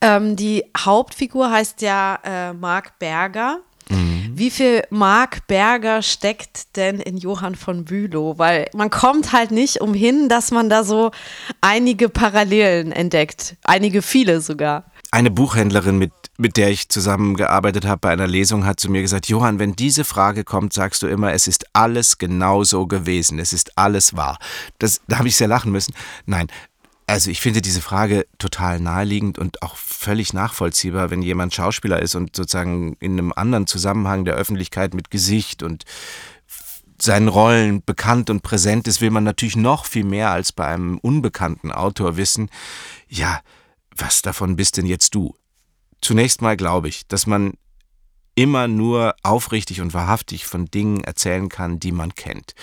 Ähm, die Hauptfigur heißt ja äh, Marc Berger. Mhm. Wie viel Marc Berger steckt denn in Johann von Bülow? Weil man kommt halt nicht umhin, dass man da so einige Parallelen entdeckt. Einige, viele sogar eine Buchhändlerin, mit, mit der ich zusammengearbeitet habe bei einer Lesung, hat zu mir gesagt, Johann, wenn diese Frage kommt, sagst du immer, es ist alles genau so gewesen, es ist alles wahr. Das, da habe ich sehr lachen müssen. Nein, also ich finde diese Frage total naheliegend und auch völlig nachvollziehbar, wenn jemand Schauspieler ist und sozusagen in einem anderen Zusammenhang der Öffentlichkeit mit Gesicht und seinen Rollen bekannt und präsent ist, will man natürlich noch viel mehr als bei einem unbekannten Autor wissen. Ja, was davon bist denn jetzt du? Zunächst mal glaube ich, dass man immer nur aufrichtig und wahrhaftig von Dingen erzählen kann, die man kennt.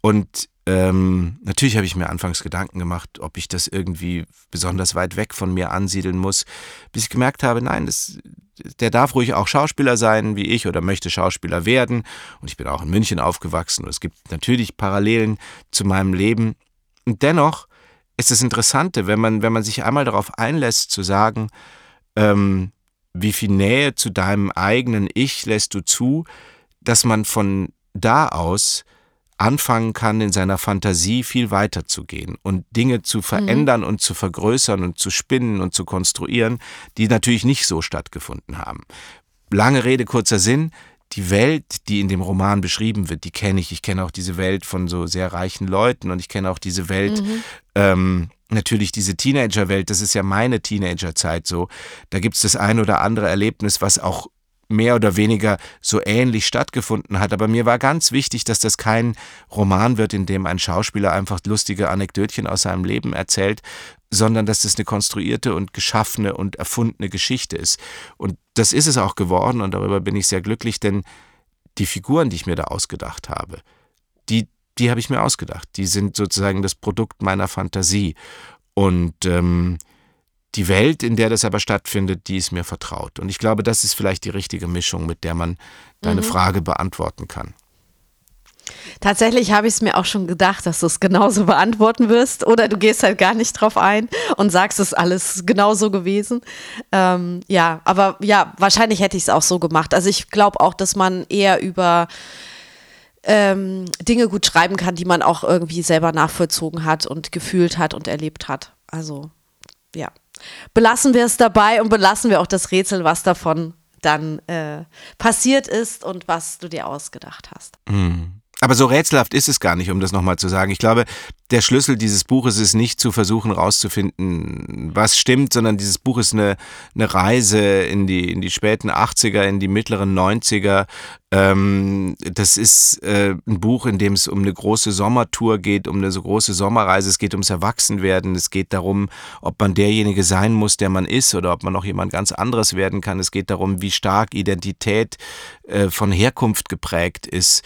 Und ähm, natürlich habe ich mir anfangs Gedanken gemacht, ob ich das irgendwie besonders weit weg von mir ansiedeln muss, bis ich gemerkt habe, nein, das, der darf ruhig auch Schauspieler sein wie ich oder möchte Schauspieler werden. Und ich bin auch in München aufgewachsen und es gibt natürlich Parallelen zu meinem Leben. Und dennoch ist das Interessante, wenn man, wenn man sich einmal darauf einlässt, zu sagen, ähm, wie viel Nähe zu deinem eigenen Ich lässt du zu, dass man von da aus anfangen kann, in seiner Fantasie viel weiter zu gehen und Dinge zu verändern mhm. und zu vergrößern und zu spinnen und zu konstruieren, die natürlich nicht so stattgefunden haben. Lange Rede, kurzer Sinn die Welt, die in dem Roman beschrieben wird, die kenne ich. Ich kenne auch diese Welt von so sehr reichen Leuten und ich kenne auch diese Welt, mhm. ähm, natürlich diese Teenagerwelt, das ist ja meine Teenagerzeit so. Da gibt es das ein oder andere Erlebnis, was auch mehr oder weniger so ähnlich stattgefunden hat. Aber mir war ganz wichtig, dass das kein Roman wird, in dem ein Schauspieler einfach lustige Anekdötchen aus seinem Leben erzählt, sondern dass das eine konstruierte und geschaffene und erfundene Geschichte ist. Und das ist es auch geworden und darüber bin ich sehr glücklich, denn die Figuren, die ich mir da ausgedacht habe, die, die habe ich mir ausgedacht. Die sind sozusagen das Produkt meiner Fantasie. Und ähm, die Welt, in der das aber stattfindet, die ist mir vertraut. Und ich glaube, das ist vielleicht die richtige Mischung, mit der man deine mhm. Frage beantworten kann. Tatsächlich habe ich es mir auch schon gedacht, dass du es genauso beantworten wirst oder du gehst halt gar nicht drauf ein und sagst, es ist alles genauso gewesen. Ähm, ja, aber ja, wahrscheinlich hätte ich es auch so gemacht. Also ich glaube auch, dass man eher über ähm, Dinge gut schreiben kann, die man auch irgendwie selber nachvollzogen hat und gefühlt hat und erlebt hat. Also ja belassen wir es dabei und belassen wir auch das Rätsel, was davon dann äh, passiert ist und was du dir ausgedacht hast. Mhm. Aber so rätselhaft ist es gar nicht, um das nochmal zu sagen. Ich glaube, der Schlüssel dieses Buches ist nicht zu versuchen rauszufinden, was stimmt, sondern dieses Buch ist eine, eine Reise in die, in die späten 80er, in die mittleren 90er. Ähm, das ist äh, ein Buch, in dem es um eine große Sommertour geht, um eine so große Sommerreise. Es geht ums Erwachsenwerden. Es geht darum, ob man derjenige sein muss, der man ist oder ob man noch jemand ganz anderes werden kann. Es geht darum, wie stark Identität äh, von Herkunft geprägt ist.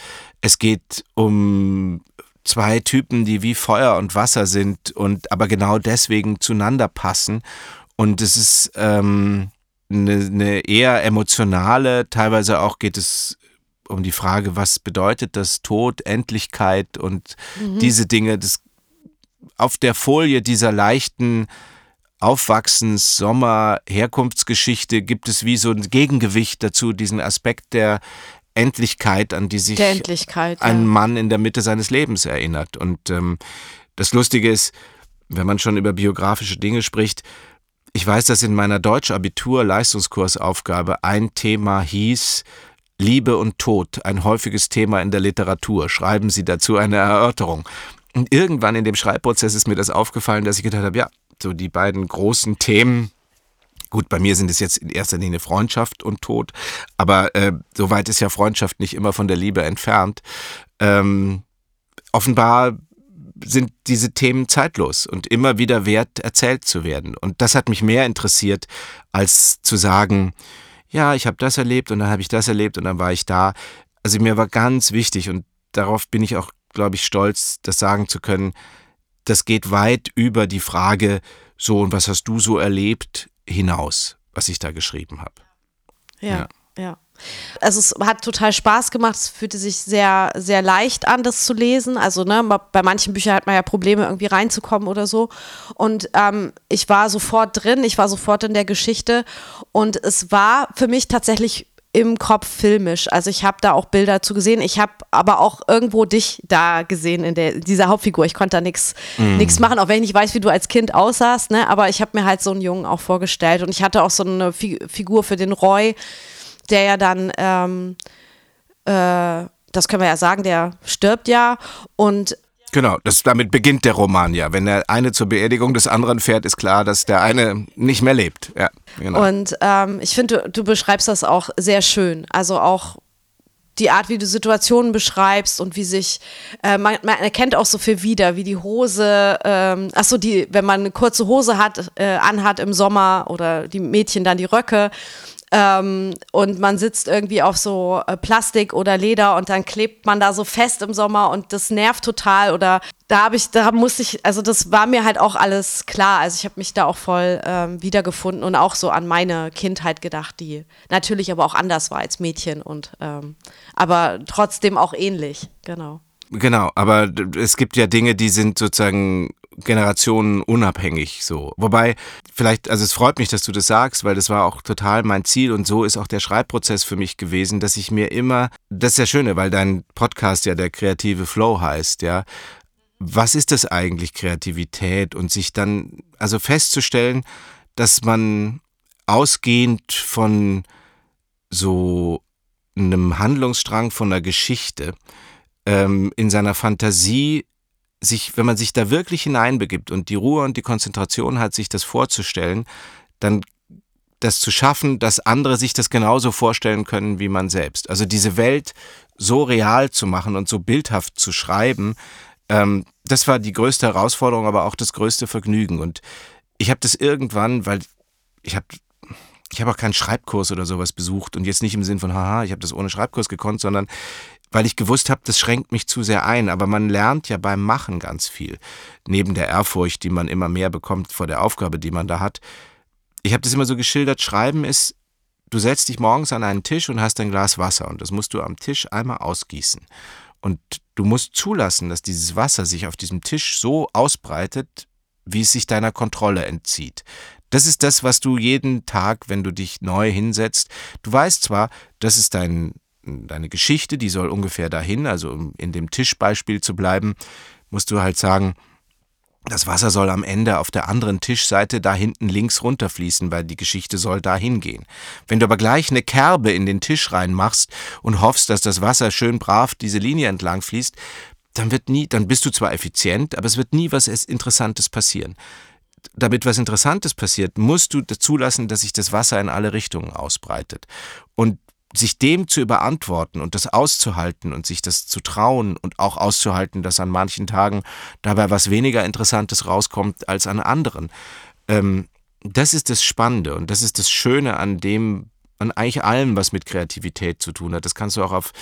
Es geht um zwei Typen, die wie Feuer und Wasser sind und aber genau deswegen zueinander passen. Und es ist ähm, eine, eine eher emotionale, teilweise auch geht es um die Frage, was bedeutet das Tod, Endlichkeit und mhm. diese Dinge. Das, auf der Folie dieser leichten Aufwachsens, Sommer, Herkunftsgeschichte gibt es wie so ein Gegengewicht dazu, diesen Aspekt der Endlichkeit, an die sich ein ja. Mann in der Mitte seines Lebens erinnert. Und ähm, das Lustige ist, wenn man schon über biografische Dinge spricht, ich weiß, dass in meiner Deutsch-Abitur-Leistungskursaufgabe ein Thema hieß, Liebe und Tod, ein häufiges Thema in der Literatur. Schreiben Sie dazu eine Erörterung. Und irgendwann in dem Schreibprozess ist mir das aufgefallen, dass ich gedacht habe, ja, so die beiden großen Themen Gut, bei mir sind es jetzt in erster Linie Freundschaft und Tod, aber äh, soweit ist ja Freundschaft nicht immer von der Liebe entfernt. Ähm, offenbar sind diese Themen zeitlos und immer wieder wert, erzählt zu werden. Und das hat mich mehr interessiert, als zu sagen, ja, ich habe das erlebt und dann habe ich das erlebt und dann war ich da. Also mir war ganz wichtig und darauf bin ich auch, glaube ich, stolz, das sagen zu können. Das geht weit über die Frage, so und was hast du so erlebt, hinaus, was ich da geschrieben habe. ja. ja. ja. Also es hat total Spaß gemacht, es fühlte sich sehr, sehr leicht an, das zu lesen. Also ne, bei manchen Büchern hat man ja Probleme, irgendwie reinzukommen oder so. Und ähm, ich war sofort drin, ich war sofort in der Geschichte und es war für mich tatsächlich im Kopf filmisch. Also ich habe da auch Bilder zu gesehen. Ich habe aber auch irgendwo dich da gesehen in der, dieser Hauptfigur. Ich konnte da nichts mm. machen, auch wenn ich nicht weiß, wie du als Kind aussahst. Ne? Aber ich habe mir halt so einen Jungen auch vorgestellt und ich hatte auch so eine Figur für den Roy der ja dann, ähm, äh, das können wir ja sagen, der stirbt ja und Genau, das, damit beginnt der Roman ja. Wenn der eine zur Beerdigung des anderen fährt, ist klar, dass der eine nicht mehr lebt. Ja, genau. Und ähm, ich finde, du, du, beschreibst das auch sehr schön. Also auch die Art, wie du Situationen beschreibst und wie sich, äh, man, man, erkennt auch so viel wieder, wie die Hose, ähm, achso, die, wenn man eine kurze Hose hat, äh, anhat im Sommer oder die Mädchen dann die Röcke ähm, und man sitzt irgendwie auf so äh, Plastik oder Leder und dann klebt man da so fest im Sommer und das nervt total. Oder da habe ich, da musste ich, also das war mir halt auch alles klar. Also ich habe mich da auch voll ähm, wiedergefunden und auch so an meine Kindheit gedacht, die natürlich aber auch anders war als Mädchen und ähm, aber trotzdem auch ähnlich, genau. Genau, aber es gibt ja Dinge, die sind sozusagen Generationen unabhängig so. Wobei, vielleicht, also es freut mich, dass du das sagst, weil das war auch total mein Ziel und so ist auch der Schreibprozess für mich gewesen, dass ich mir immer, das ist ja schöne, weil dein Podcast ja der kreative Flow heißt, ja. Was ist das eigentlich, Kreativität? Und sich dann, also festzustellen, dass man ausgehend von so einem Handlungsstrang von einer Geschichte ähm, in seiner Fantasie sich, wenn man sich da wirklich hineinbegibt und die Ruhe und die Konzentration hat, sich das vorzustellen, dann das zu schaffen, dass andere sich das genauso vorstellen können wie man selbst. Also diese Welt so real zu machen und so bildhaft zu schreiben, ähm, das war die größte Herausforderung, aber auch das größte Vergnügen. Und ich habe das irgendwann, weil ich habe ich habe auch keinen Schreibkurs oder sowas besucht und jetzt nicht im Sinn von, haha, ich habe das ohne Schreibkurs gekonnt, sondern weil ich gewusst habe, das schränkt mich zu sehr ein. Aber man lernt ja beim Machen ganz viel. Neben der Ehrfurcht, die man immer mehr bekommt vor der Aufgabe, die man da hat. Ich habe das immer so geschildert, Schreiben ist, du setzt dich morgens an einen Tisch und hast ein Glas Wasser und das musst du am Tisch einmal ausgießen. Und du musst zulassen, dass dieses Wasser sich auf diesem Tisch so ausbreitet, wie es sich deiner Kontrolle entzieht. Das ist das, was du jeden Tag, wenn du dich neu hinsetzt, du weißt zwar, das ist dein, deine Geschichte, die soll ungefähr dahin, also um in dem Tischbeispiel zu bleiben, musst du halt sagen, das Wasser soll am Ende auf der anderen Tischseite da hinten links runterfließen, weil die Geschichte soll da hingehen. Wenn du aber gleich eine Kerbe in den Tisch reinmachst und hoffst, dass das Wasser schön brav diese Linie entlang fließt, dann wird nie, dann bist du zwar effizient, aber es wird nie was Interessantes passieren damit was Interessantes passiert, musst du zulassen, dass sich das Wasser in alle Richtungen ausbreitet. Und sich dem zu überantworten und das auszuhalten und sich das zu trauen und auch auszuhalten, dass an manchen Tagen dabei was weniger Interessantes rauskommt als an anderen. Ähm, das ist das Spannende und das ist das Schöne an dem, an eigentlich allem, was mit Kreativität zu tun hat. Das kannst du auch auf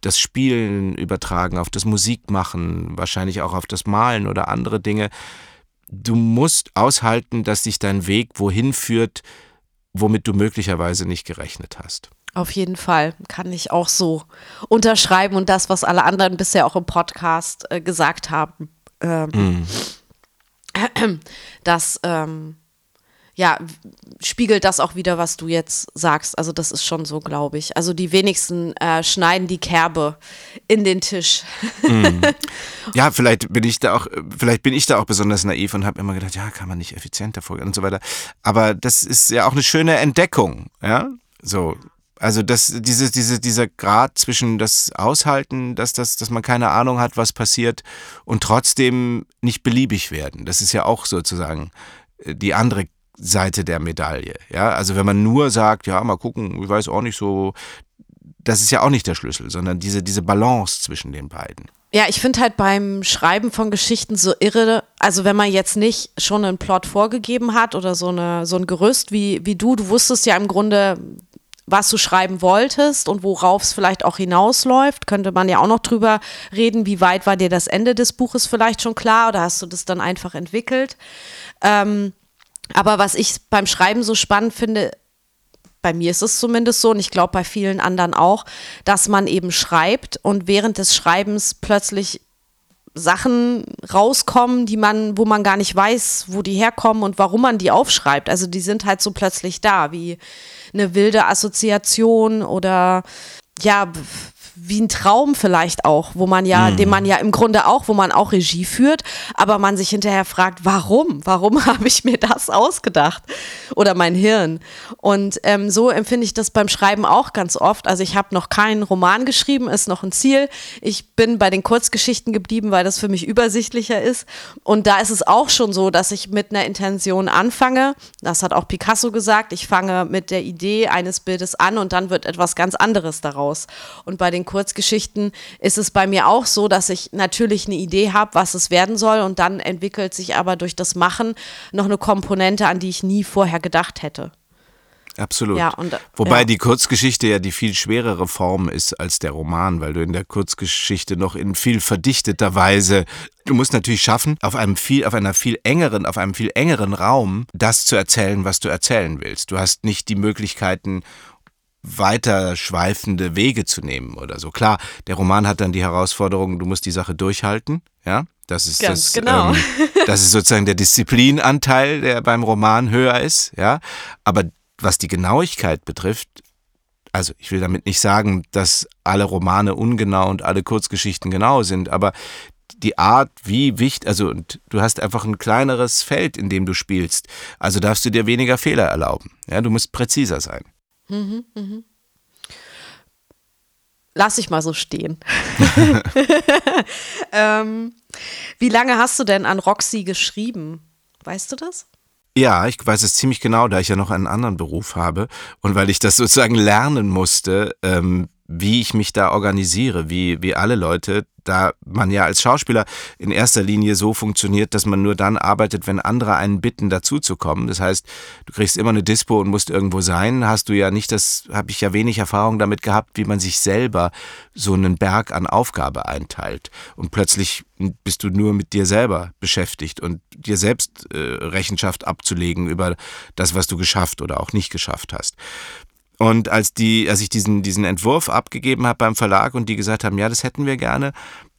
das Spielen übertragen, auf das Musikmachen, wahrscheinlich auch auf das Malen oder andere Dinge du musst aushalten, dass dich dein Weg wohin führt, womit du möglicherweise nicht gerechnet hast. Auf jeden Fall kann ich auch so unterschreiben und das, was alle anderen bisher auch im Podcast äh, gesagt haben, ähm, mm. dass ähm, ja, spiegelt das auch wieder, was du jetzt sagst. Also das ist schon so, glaube ich. Also die wenigsten äh, schneiden die Kerbe in den Tisch. mm. Ja, vielleicht bin ich da auch, vielleicht bin ich da auch besonders naiv und habe immer gedacht, ja, kann man nicht effizienter vorgehen und so weiter. Aber das ist ja auch eine schöne Entdeckung, ja. So, also das, diese, diese, dieser Grad zwischen das Aushalten, dass, das, dass man keine Ahnung hat, was passiert und trotzdem nicht beliebig werden. Das ist ja auch sozusagen äh, die andere Seite der Medaille. Ja, also wenn man nur sagt, ja, mal gucken, ich weiß auch nicht so, das ist ja auch nicht der Schlüssel, sondern diese, diese Balance zwischen den beiden. Ja, ich finde halt beim Schreiben von Geschichten so irre, also wenn man jetzt nicht schon einen Plot vorgegeben hat oder so, eine, so ein Gerüst wie, wie du, du wusstest ja im Grunde, was du schreiben wolltest und worauf es vielleicht auch hinausläuft, könnte man ja auch noch drüber reden, wie weit war dir das Ende des Buches vielleicht schon klar oder hast du das dann einfach entwickelt? Ähm, aber was ich beim Schreiben so spannend finde, bei mir ist es zumindest so und ich glaube bei vielen anderen auch, dass man eben schreibt und während des Schreibens plötzlich Sachen rauskommen, die man, wo man gar nicht weiß, wo die herkommen und warum man die aufschreibt. Also die sind halt so plötzlich da, wie eine wilde Assoziation oder ja, wie ein Traum vielleicht auch, wo man ja, mhm. den man ja im Grunde auch, wo man auch Regie führt, aber man sich hinterher fragt, warum? Warum habe ich mir das ausgedacht? Oder mein Hirn. Und ähm, so empfinde ich das beim Schreiben auch ganz oft. Also ich habe noch keinen Roman geschrieben, ist noch ein Ziel. Ich bin bei den Kurzgeschichten geblieben, weil das für mich übersichtlicher ist. Und da ist es auch schon so, dass ich mit einer Intention anfange. Das hat auch Picasso gesagt. Ich fange mit der Idee eines Bildes an und dann wird etwas ganz anderes daraus. Und bei den den Kurzgeschichten ist es bei mir auch so, dass ich natürlich eine Idee habe, was es werden soll und dann entwickelt sich aber durch das Machen noch eine Komponente, an die ich nie vorher gedacht hätte. Absolut. Ja, und, Wobei ja. die Kurzgeschichte ja die viel schwerere Form ist als der Roman, weil du in der Kurzgeschichte noch in viel verdichteter Weise, du musst natürlich schaffen, auf einem viel, auf einer viel engeren, auf einem viel engeren Raum das zu erzählen, was du erzählen willst. Du hast nicht die Möglichkeiten, weiterschweifende Wege zu nehmen oder so. Klar, der Roman hat dann die Herausforderung, du musst die Sache durchhalten, ja. Das ist Ganz das, genau. Ähm, das ist sozusagen der Disziplinanteil, der beim Roman höher ist, ja. Aber was die Genauigkeit betrifft, also ich will damit nicht sagen, dass alle Romane ungenau und alle Kurzgeschichten genau sind, aber die Art, wie wichtig, also und du hast einfach ein kleineres Feld, in dem du spielst. Also darfst du dir weniger Fehler erlauben. Ja, du musst präziser sein. Mhm, mhm. Lass ich mal so stehen. ähm, wie lange hast du denn an Roxy geschrieben? Weißt du das? Ja, ich weiß es ziemlich genau, da ich ja noch einen anderen Beruf habe und weil ich das sozusagen lernen musste, ähm, wie ich mich da organisiere, wie, wie alle Leute, da man ja als Schauspieler in erster Linie so funktioniert, dass man nur dann arbeitet, wenn andere einen bitten, dazuzukommen. Das heißt, du kriegst immer eine Dispo und musst irgendwo sein, hast du ja nicht, das habe ich ja wenig Erfahrung damit gehabt, wie man sich selber so einen Berg an Aufgabe einteilt. Und plötzlich bist du nur mit dir selber beschäftigt und dir selbst äh, Rechenschaft abzulegen über das, was du geschafft oder auch nicht geschafft hast. Und als die, als ich diesen, diesen Entwurf abgegeben habe beim Verlag und die gesagt haben, ja, das hätten wir gerne,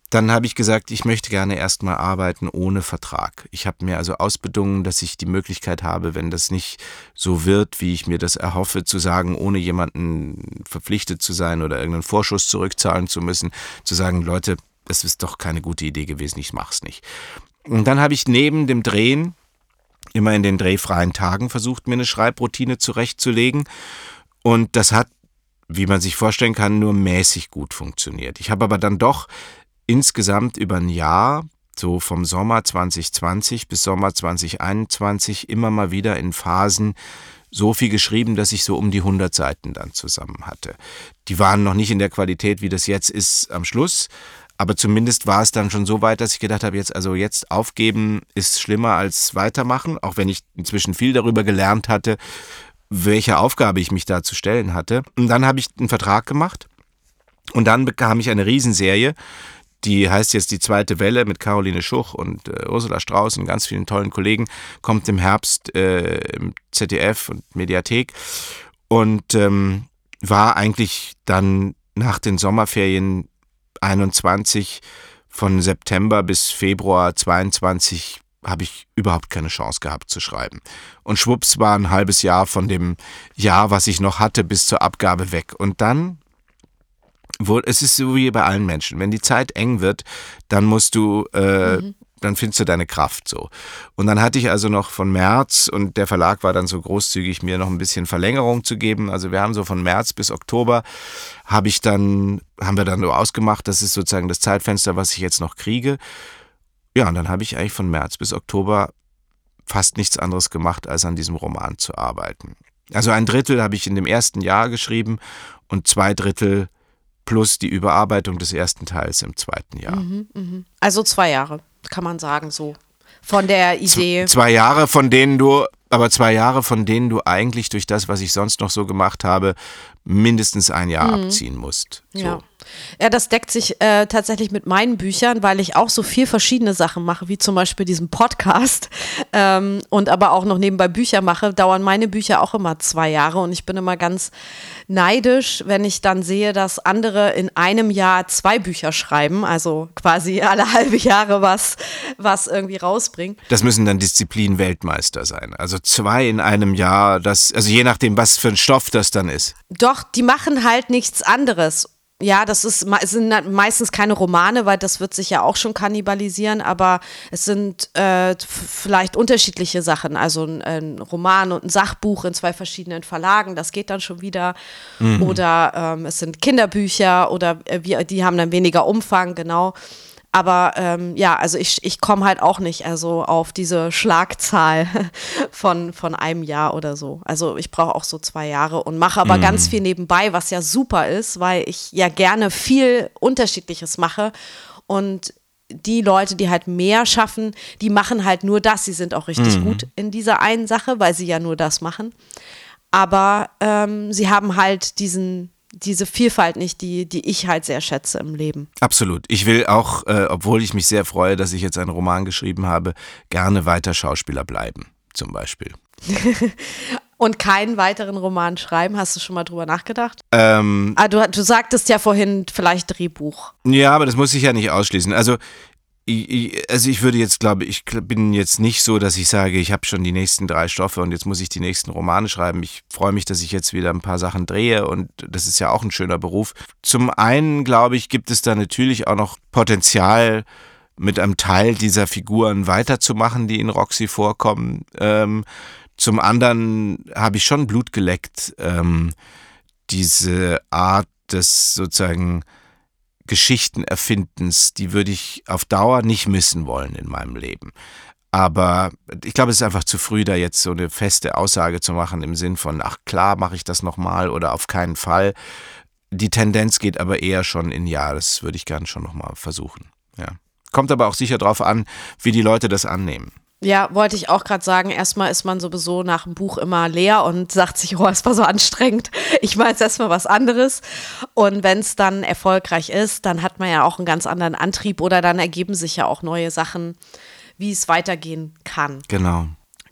dann habe ich gesagt, ich möchte gerne erstmal arbeiten ohne Vertrag. Ich habe mir also ausbedungen, dass ich die Möglichkeit habe, wenn das nicht so wird, wie ich mir das erhoffe, zu sagen, ohne jemanden verpflichtet zu sein oder irgendeinen Vorschuss zurückzahlen zu müssen, zu sagen, Leute, das ist doch keine gute Idee gewesen, ich mach's nicht. Und dann habe ich neben dem Drehen immer in den drehfreien Tagen versucht, mir eine Schreibroutine zurechtzulegen und das hat, wie man sich vorstellen kann, nur mäßig gut funktioniert. Ich habe aber dann doch insgesamt über ein Jahr, so vom Sommer 2020 bis Sommer 2021, immer mal wieder in Phasen so viel geschrieben, dass ich so um die 100 Seiten dann zusammen hatte. Die waren noch nicht in der Qualität, wie das jetzt ist am Schluss, aber zumindest war es dann schon so weit, dass ich gedacht habe, jetzt also jetzt aufgeben ist schlimmer als weitermachen, auch wenn ich inzwischen viel darüber gelernt hatte, welche Aufgabe ich mich da zu stellen hatte. Und dann habe ich einen Vertrag gemacht. Und dann bekam ich eine Riesenserie, die heißt jetzt die zweite Welle mit Caroline Schuch und äh, Ursula Strauß und ganz vielen tollen Kollegen, kommt im Herbst äh, im ZDF und Mediathek. Und ähm, war eigentlich dann nach den Sommerferien 21 von September bis Februar 22 habe ich überhaupt keine Chance gehabt zu schreiben. Und schwupps war ein halbes Jahr von dem Jahr, was ich noch hatte, bis zur Abgabe weg. Und dann es ist so wie bei allen Menschen, wenn die Zeit eng wird, dann musst du, äh, mhm. dann findest du deine Kraft so. Und dann hatte ich also noch von März und der Verlag war dann so großzügig, mir noch ein bisschen Verlängerung zu geben. Also wir haben so von März bis Oktober habe ich dann, haben wir dann so ausgemacht, das ist sozusagen das Zeitfenster, was ich jetzt noch kriege. Ja, und dann habe ich eigentlich von März bis Oktober fast nichts anderes gemacht, als an diesem Roman zu arbeiten. Also ein Drittel habe ich in dem ersten Jahr geschrieben und zwei Drittel plus die Überarbeitung des ersten Teils im zweiten Jahr. Mhm, also zwei Jahre, kann man sagen, so. Von der Idee. Z zwei Jahre, von denen du, aber zwei Jahre, von denen du eigentlich durch das, was ich sonst noch so gemacht habe, mindestens ein Jahr abziehen musst. So. Ja. Ja, das deckt sich äh, tatsächlich mit meinen Büchern, weil ich auch so viel verschiedene Sachen mache, wie zum Beispiel diesen Podcast ähm, und aber auch noch nebenbei Bücher mache, dauern meine Bücher auch immer zwei Jahre und ich bin immer ganz neidisch, wenn ich dann sehe, dass andere in einem Jahr zwei Bücher schreiben, also quasi alle halbe Jahre was, was irgendwie rausbringen. Das müssen dann Disziplin-Weltmeister sein. Also zwei in einem Jahr, das, also je nachdem, was für ein Stoff das dann ist. Doch, die machen halt nichts anderes. Ja, das ist, es sind halt meistens keine Romane, weil das wird sich ja auch schon kannibalisieren, aber es sind äh, vielleicht unterschiedliche Sachen. Also ein, ein Roman und ein Sachbuch in zwei verschiedenen Verlagen, das geht dann schon wieder. Oder ähm, es sind Kinderbücher oder äh, wir, die haben dann weniger Umfang, genau. Aber ähm, ja, also ich, ich komme halt auch nicht also auf diese Schlagzahl von, von einem Jahr oder so. Also ich brauche auch so zwei Jahre und mache aber ganz viel nebenbei, was ja super ist, weil ich ja gerne viel Unterschiedliches mache. Und die Leute, die halt mehr schaffen, die machen halt nur das. Sie sind auch richtig gut in dieser einen Sache, weil sie ja nur das machen. Aber ähm, sie haben halt diesen, diese Vielfalt nicht, die, die ich halt sehr schätze im Leben. Absolut. Ich will auch, äh, obwohl ich mich sehr freue, dass ich jetzt einen Roman geschrieben habe, gerne weiter Schauspieler bleiben, zum Beispiel. Und keinen weiteren Roman schreiben, hast du schon mal drüber nachgedacht? Ähm, Ah, du, du sagtest ja vorhin vielleicht Drehbuch. Ja, aber das muss ich ja nicht ausschließen. Also ich, ich, also ich würde jetzt, glaube ich, bin jetzt nicht so, dass ich sage, ich habe schon die nächsten drei Stoffe und jetzt muss ich die nächsten Romane schreiben. Ich freue mich, dass ich jetzt wieder ein paar Sachen drehe und das ist ja auch ein schöner Beruf. Zum einen, glaube ich, gibt es da natürlich auch noch Potenzial, mit einem Teil dieser Figuren weiterzumachen, die in Roxy vorkommen. Ähm, zum anderen habe ich schon Blut geleckt, ähm, diese Art des sozusagen Geschichtenerfindens, die würde ich auf Dauer nicht missen wollen in meinem Leben. Aber ich glaube, es ist einfach zu früh, da jetzt so eine feste Aussage zu machen im Sinn von, ach klar, mache ich das nochmal oder auf keinen Fall. Die Tendenz geht aber eher schon in ja, das würde ich gern schon nochmal versuchen. Ja. Kommt aber auch sicher drauf an, wie die Leute das annehmen. Ja, wollte ich auch gerade sagen. Erstmal ist man sowieso nach dem Buch immer leer und sagt sich, oh, es war so anstrengend. Ich mache jetzt erstmal was anderes. Und wenn es dann erfolgreich ist, dann hat man ja auch einen ganz anderen Antrieb oder dann ergeben sich ja auch neue Sachen, wie es weitergehen kann. Genau.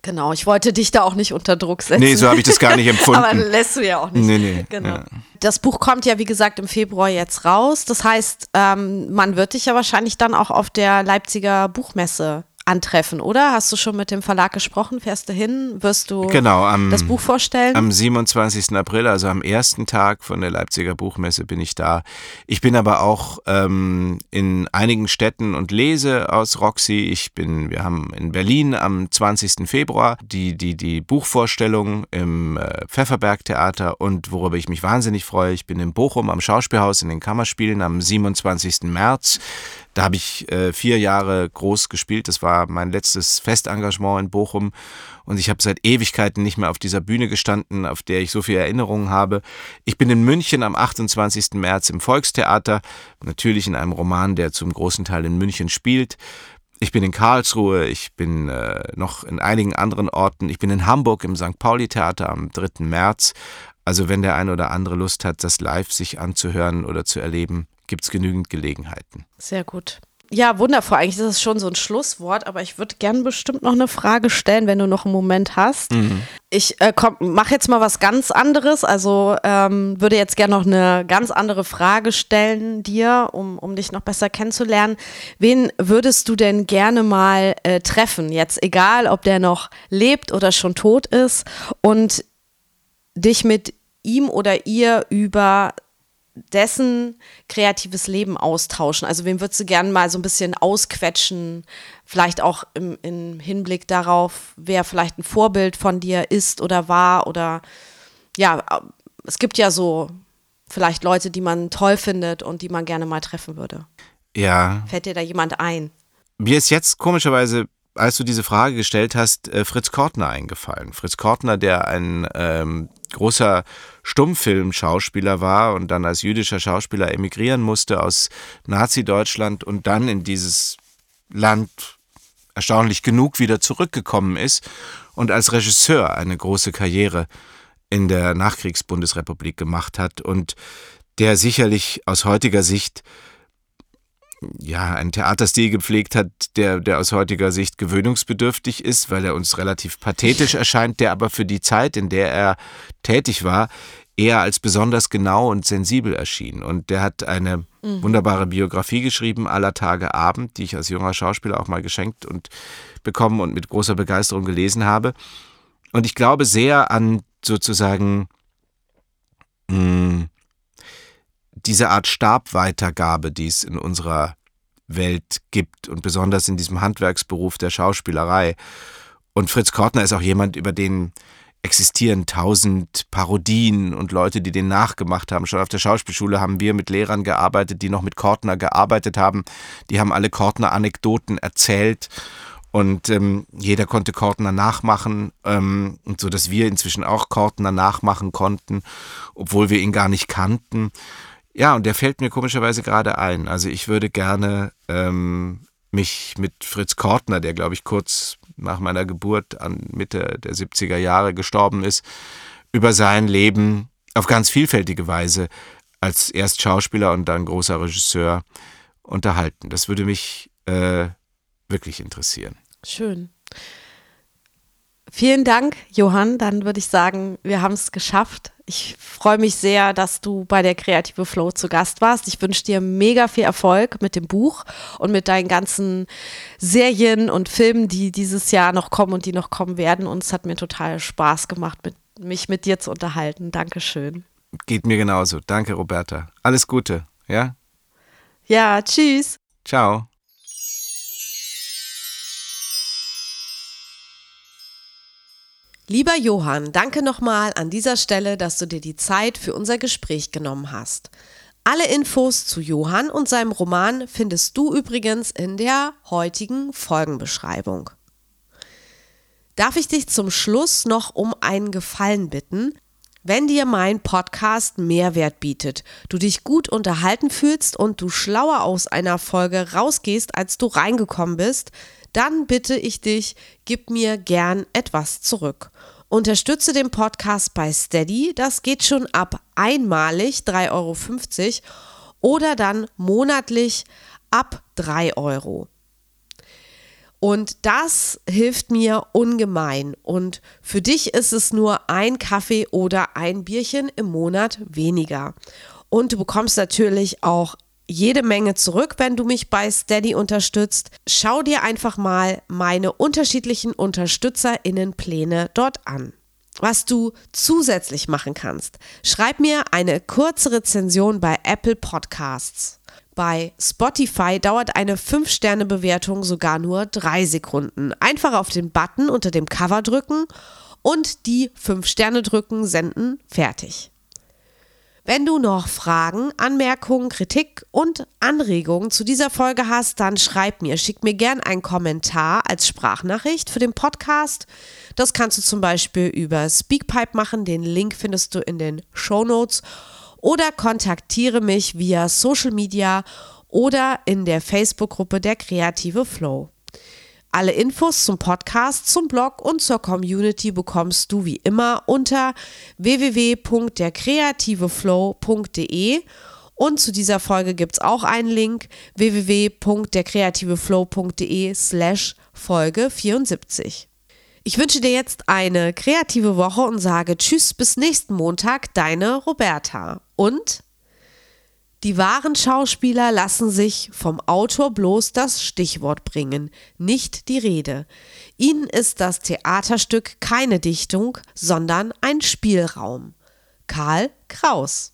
Genau, ich wollte dich da auch nicht unter Druck setzen. Nee, so habe ich das gar nicht empfunden. Aber lässt du ja auch nicht. Nee, nee, Genau. ja. Das Buch kommt ja, wie gesagt, im Februar jetzt raus. Das heißt, ähm, man wird dich ja wahrscheinlich dann auch auf der Leipziger Buchmesse antreffen, oder? Hast du schon mit dem Verlag gesprochen? Fährst du hin? Wirst du Genau, am, das Buch vorstellen? Am 27. April, also am ersten Tag von der Leipziger Buchmesse, bin ich da. Ich bin aber auch ähm, in einigen Städten und lese aus Roxy. Ich bin, wir haben in Berlin am 20. Februar die, die, die Buchvorstellung im äh, Pfefferberg-Theater und worüber ich mich wahnsinnig freue, ich bin in Bochum am Schauspielhaus in den Kammerspielen am 27. März. Da habe ich äh, vier Jahre groß gespielt. Das war mein letztes Festengagement in Bochum. Und ich habe seit Ewigkeiten nicht mehr auf dieser Bühne gestanden, auf der ich so viele Erinnerungen habe. Ich bin in München am 28. März im Volkstheater, natürlich in einem Roman, der zum großen Teil in München spielt. Ich bin in Karlsruhe, ich bin äh, noch in einigen anderen Orten. Ich bin in Hamburg im St. Pauli Theater am 3. März. Also wenn der eine oder andere Lust hat, das live sich anzuhören oder zu erleben, gibt es genügend Gelegenheiten. Sehr gut. Ja, wundervoll. Eigentlich ist das schon so ein Schlusswort, aber ich würde gern bestimmt noch eine Frage stellen, wenn du noch einen Moment hast. Ich äh, mache jetzt mal was ganz anderes. Also ähm, würde jetzt gerne noch eine ganz andere Frage stellen dir, um, um dich noch besser kennenzulernen. Wen würdest du denn gerne mal äh, treffen? Jetzt egal, ob der noch lebt oder schon tot ist und dich mit ihm oder ihr über dessen kreatives Leben austauschen? Also wem würdest du gerne mal so ein bisschen ausquetschen, vielleicht auch im, im Hinblick darauf, wer vielleicht ein Vorbild von dir ist oder war oder ja, es gibt ja so vielleicht Leute, die man toll findet und die man gerne mal treffen würde. Ja, Fällt dir da jemand ein? Mir ist jetzt komischerweise als du diese Frage gestellt hast, äh, Fritz Kortner eingefallen. Fritz Kortner, der ein ähm, großer Stummfilmschauspieler war und dann als jüdischer Schauspieler emigrieren musste aus Nazi-Deutschland und dann in dieses Land erstaunlich genug wieder zurückgekommen ist und als Regisseur eine große Karriere in der Nachkriegsbundesrepublik gemacht hat und der sicherlich aus heutiger Sicht ja, einen Theaterstil gepflegt hat, der, der aus heutiger Sicht gewöhnungsbedürftig ist, weil er uns relativ pathetisch erscheint, der aber für die Zeit, in der er tätig war, eher als besonders genau und sensibel erschien. Und der hat eine mhm. wunderbare Biografie geschrieben, Aller Tage Abend, die ich als junger Schauspieler auch mal geschenkt und bekommen und mit großer Begeisterung gelesen habe. Und ich glaube sehr an sozusagen mh, hm, diese Art Stabweitergabe, die es in unserer Welt gibt und besonders in diesem Handwerksberuf der Schauspielerei. Und Fritz Kortner ist auch jemand, über den existieren tausend Parodien und Leute, die den nachgemacht haben. Schon auf der Schauspielschule haben wir mit Lehrern gearbeitet, die noch mit Kortner gearbeitet haben. Die haben alle Kortner-Anekdoten erzählt und ähm, jeder konnte Kortner nachmachen ähm, und so, dass wir inzwischen auch Kortner nachmachen konnten, obwohl wir ihn gar nicht kannten. Ja, und der fällt mir komischerweise gerade ein. Also ich würde gerne ähm, mich mit Fritz Kortner, der glaube ich kurz nach meiner Geburt an Mitte der 70er Jahre gestorben ist, über sein Leben auf ganz vielfältige Weise als erst Schauspieler und dann großer Regisseur unterhalten. Das würde mich äh, wirklich interessieren. Schön. Vielen Dank, Johann. Dann würde ich sagen, wir haben es geschafft. Ich freue mich sehr, dass du bei der Kreative Flow zu Gast warst. Ich wünsche dir mega viel Erfolg mit dem Buch und mit deinen ganzen Serien und Filmen, die dieses Jahr noch kommen und die noch kommen werden. Und es hat mir total Spaß gemacht, mit, mich mit dir zu unterhalten. Dankeschön. Geht mir genauso. Danke, Roberta. Alles Gute, ja? Ja, tschüss. Ciao. Lieber Johann, danke nochmal an dieser Stelle, dass du dir die Zeit für unser Gespräch genommen hast. Alle Infos zu Johann und seinem Roman findest du übrigens in der heutigen Folgenbeschreibung. Darf ich dich zum Schluss noch um einen Gefallen bitten? Wenn dir mein Podcast Mehrwert bietet, du dich gut unterhalten fühlst und du schlauer aus einer Folge rausgehst, als du reingekommen bist, dann bitte ich dich, gib mir gern etwas zurück. Unterstütze den Podcast bei Steady, das geht schon ab einmalig 3,50 Euro oder dann monatlich ab 3 Euro. Und das hilft mir ungemein. Und für dich ist es nur ein Kaffee oder ein Bierchen im Monat weniger. Und du bekommst natürlich auch jede Menge zurück, wenn du mich bei Steady unterstützt. Schau dir einfach mal meine unterschiedlichen UnterstützerInnenpläne dort an. Was du zusätzlich machen kannst, schreib mir eine kurze Rezension bei Apple Podcasts. Bei Spotify dauert eine 5-Sterne-Bewertung sogar nur 3 Sekunden. Einfach auf den Button unter dem Cover drücken und die 5 Sterne drücken, senden, fertig. Wenn du noch Fragen, Anmerkungen, Kritik und Anregungen zu dieser Folge hast, dann schreib mir, schick mir gern einen Kommentar als Sprachnachricht für den Podcast. Das kannst du zum Beispiel über Speakpipe machen. Den Link findest du in den Show Notes. Oder kontaktiere mich via Social Media oder in der Facebook-Gruppe der Kreative Flow. Alle Infos zum Podcast, zum Blog und zur Community bekommst du wie immer unter www.derkreativeflow.de und zu dieser Folge gibt es auch einen Link www.derkreativeflow.de slash Folge 74. Ich wünsche dir jetzt eine kreative Woche und sage Tschüss bis nächsten Montag, deine Roberta. Und die wahren Schauspieler lassen sich vom Autor bloß das Stichwort bringen, nicht die Rede. Ihnen ist das Theaterstück keine Dichtung, sondern ein Spielraum. Karl Kraus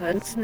Sonst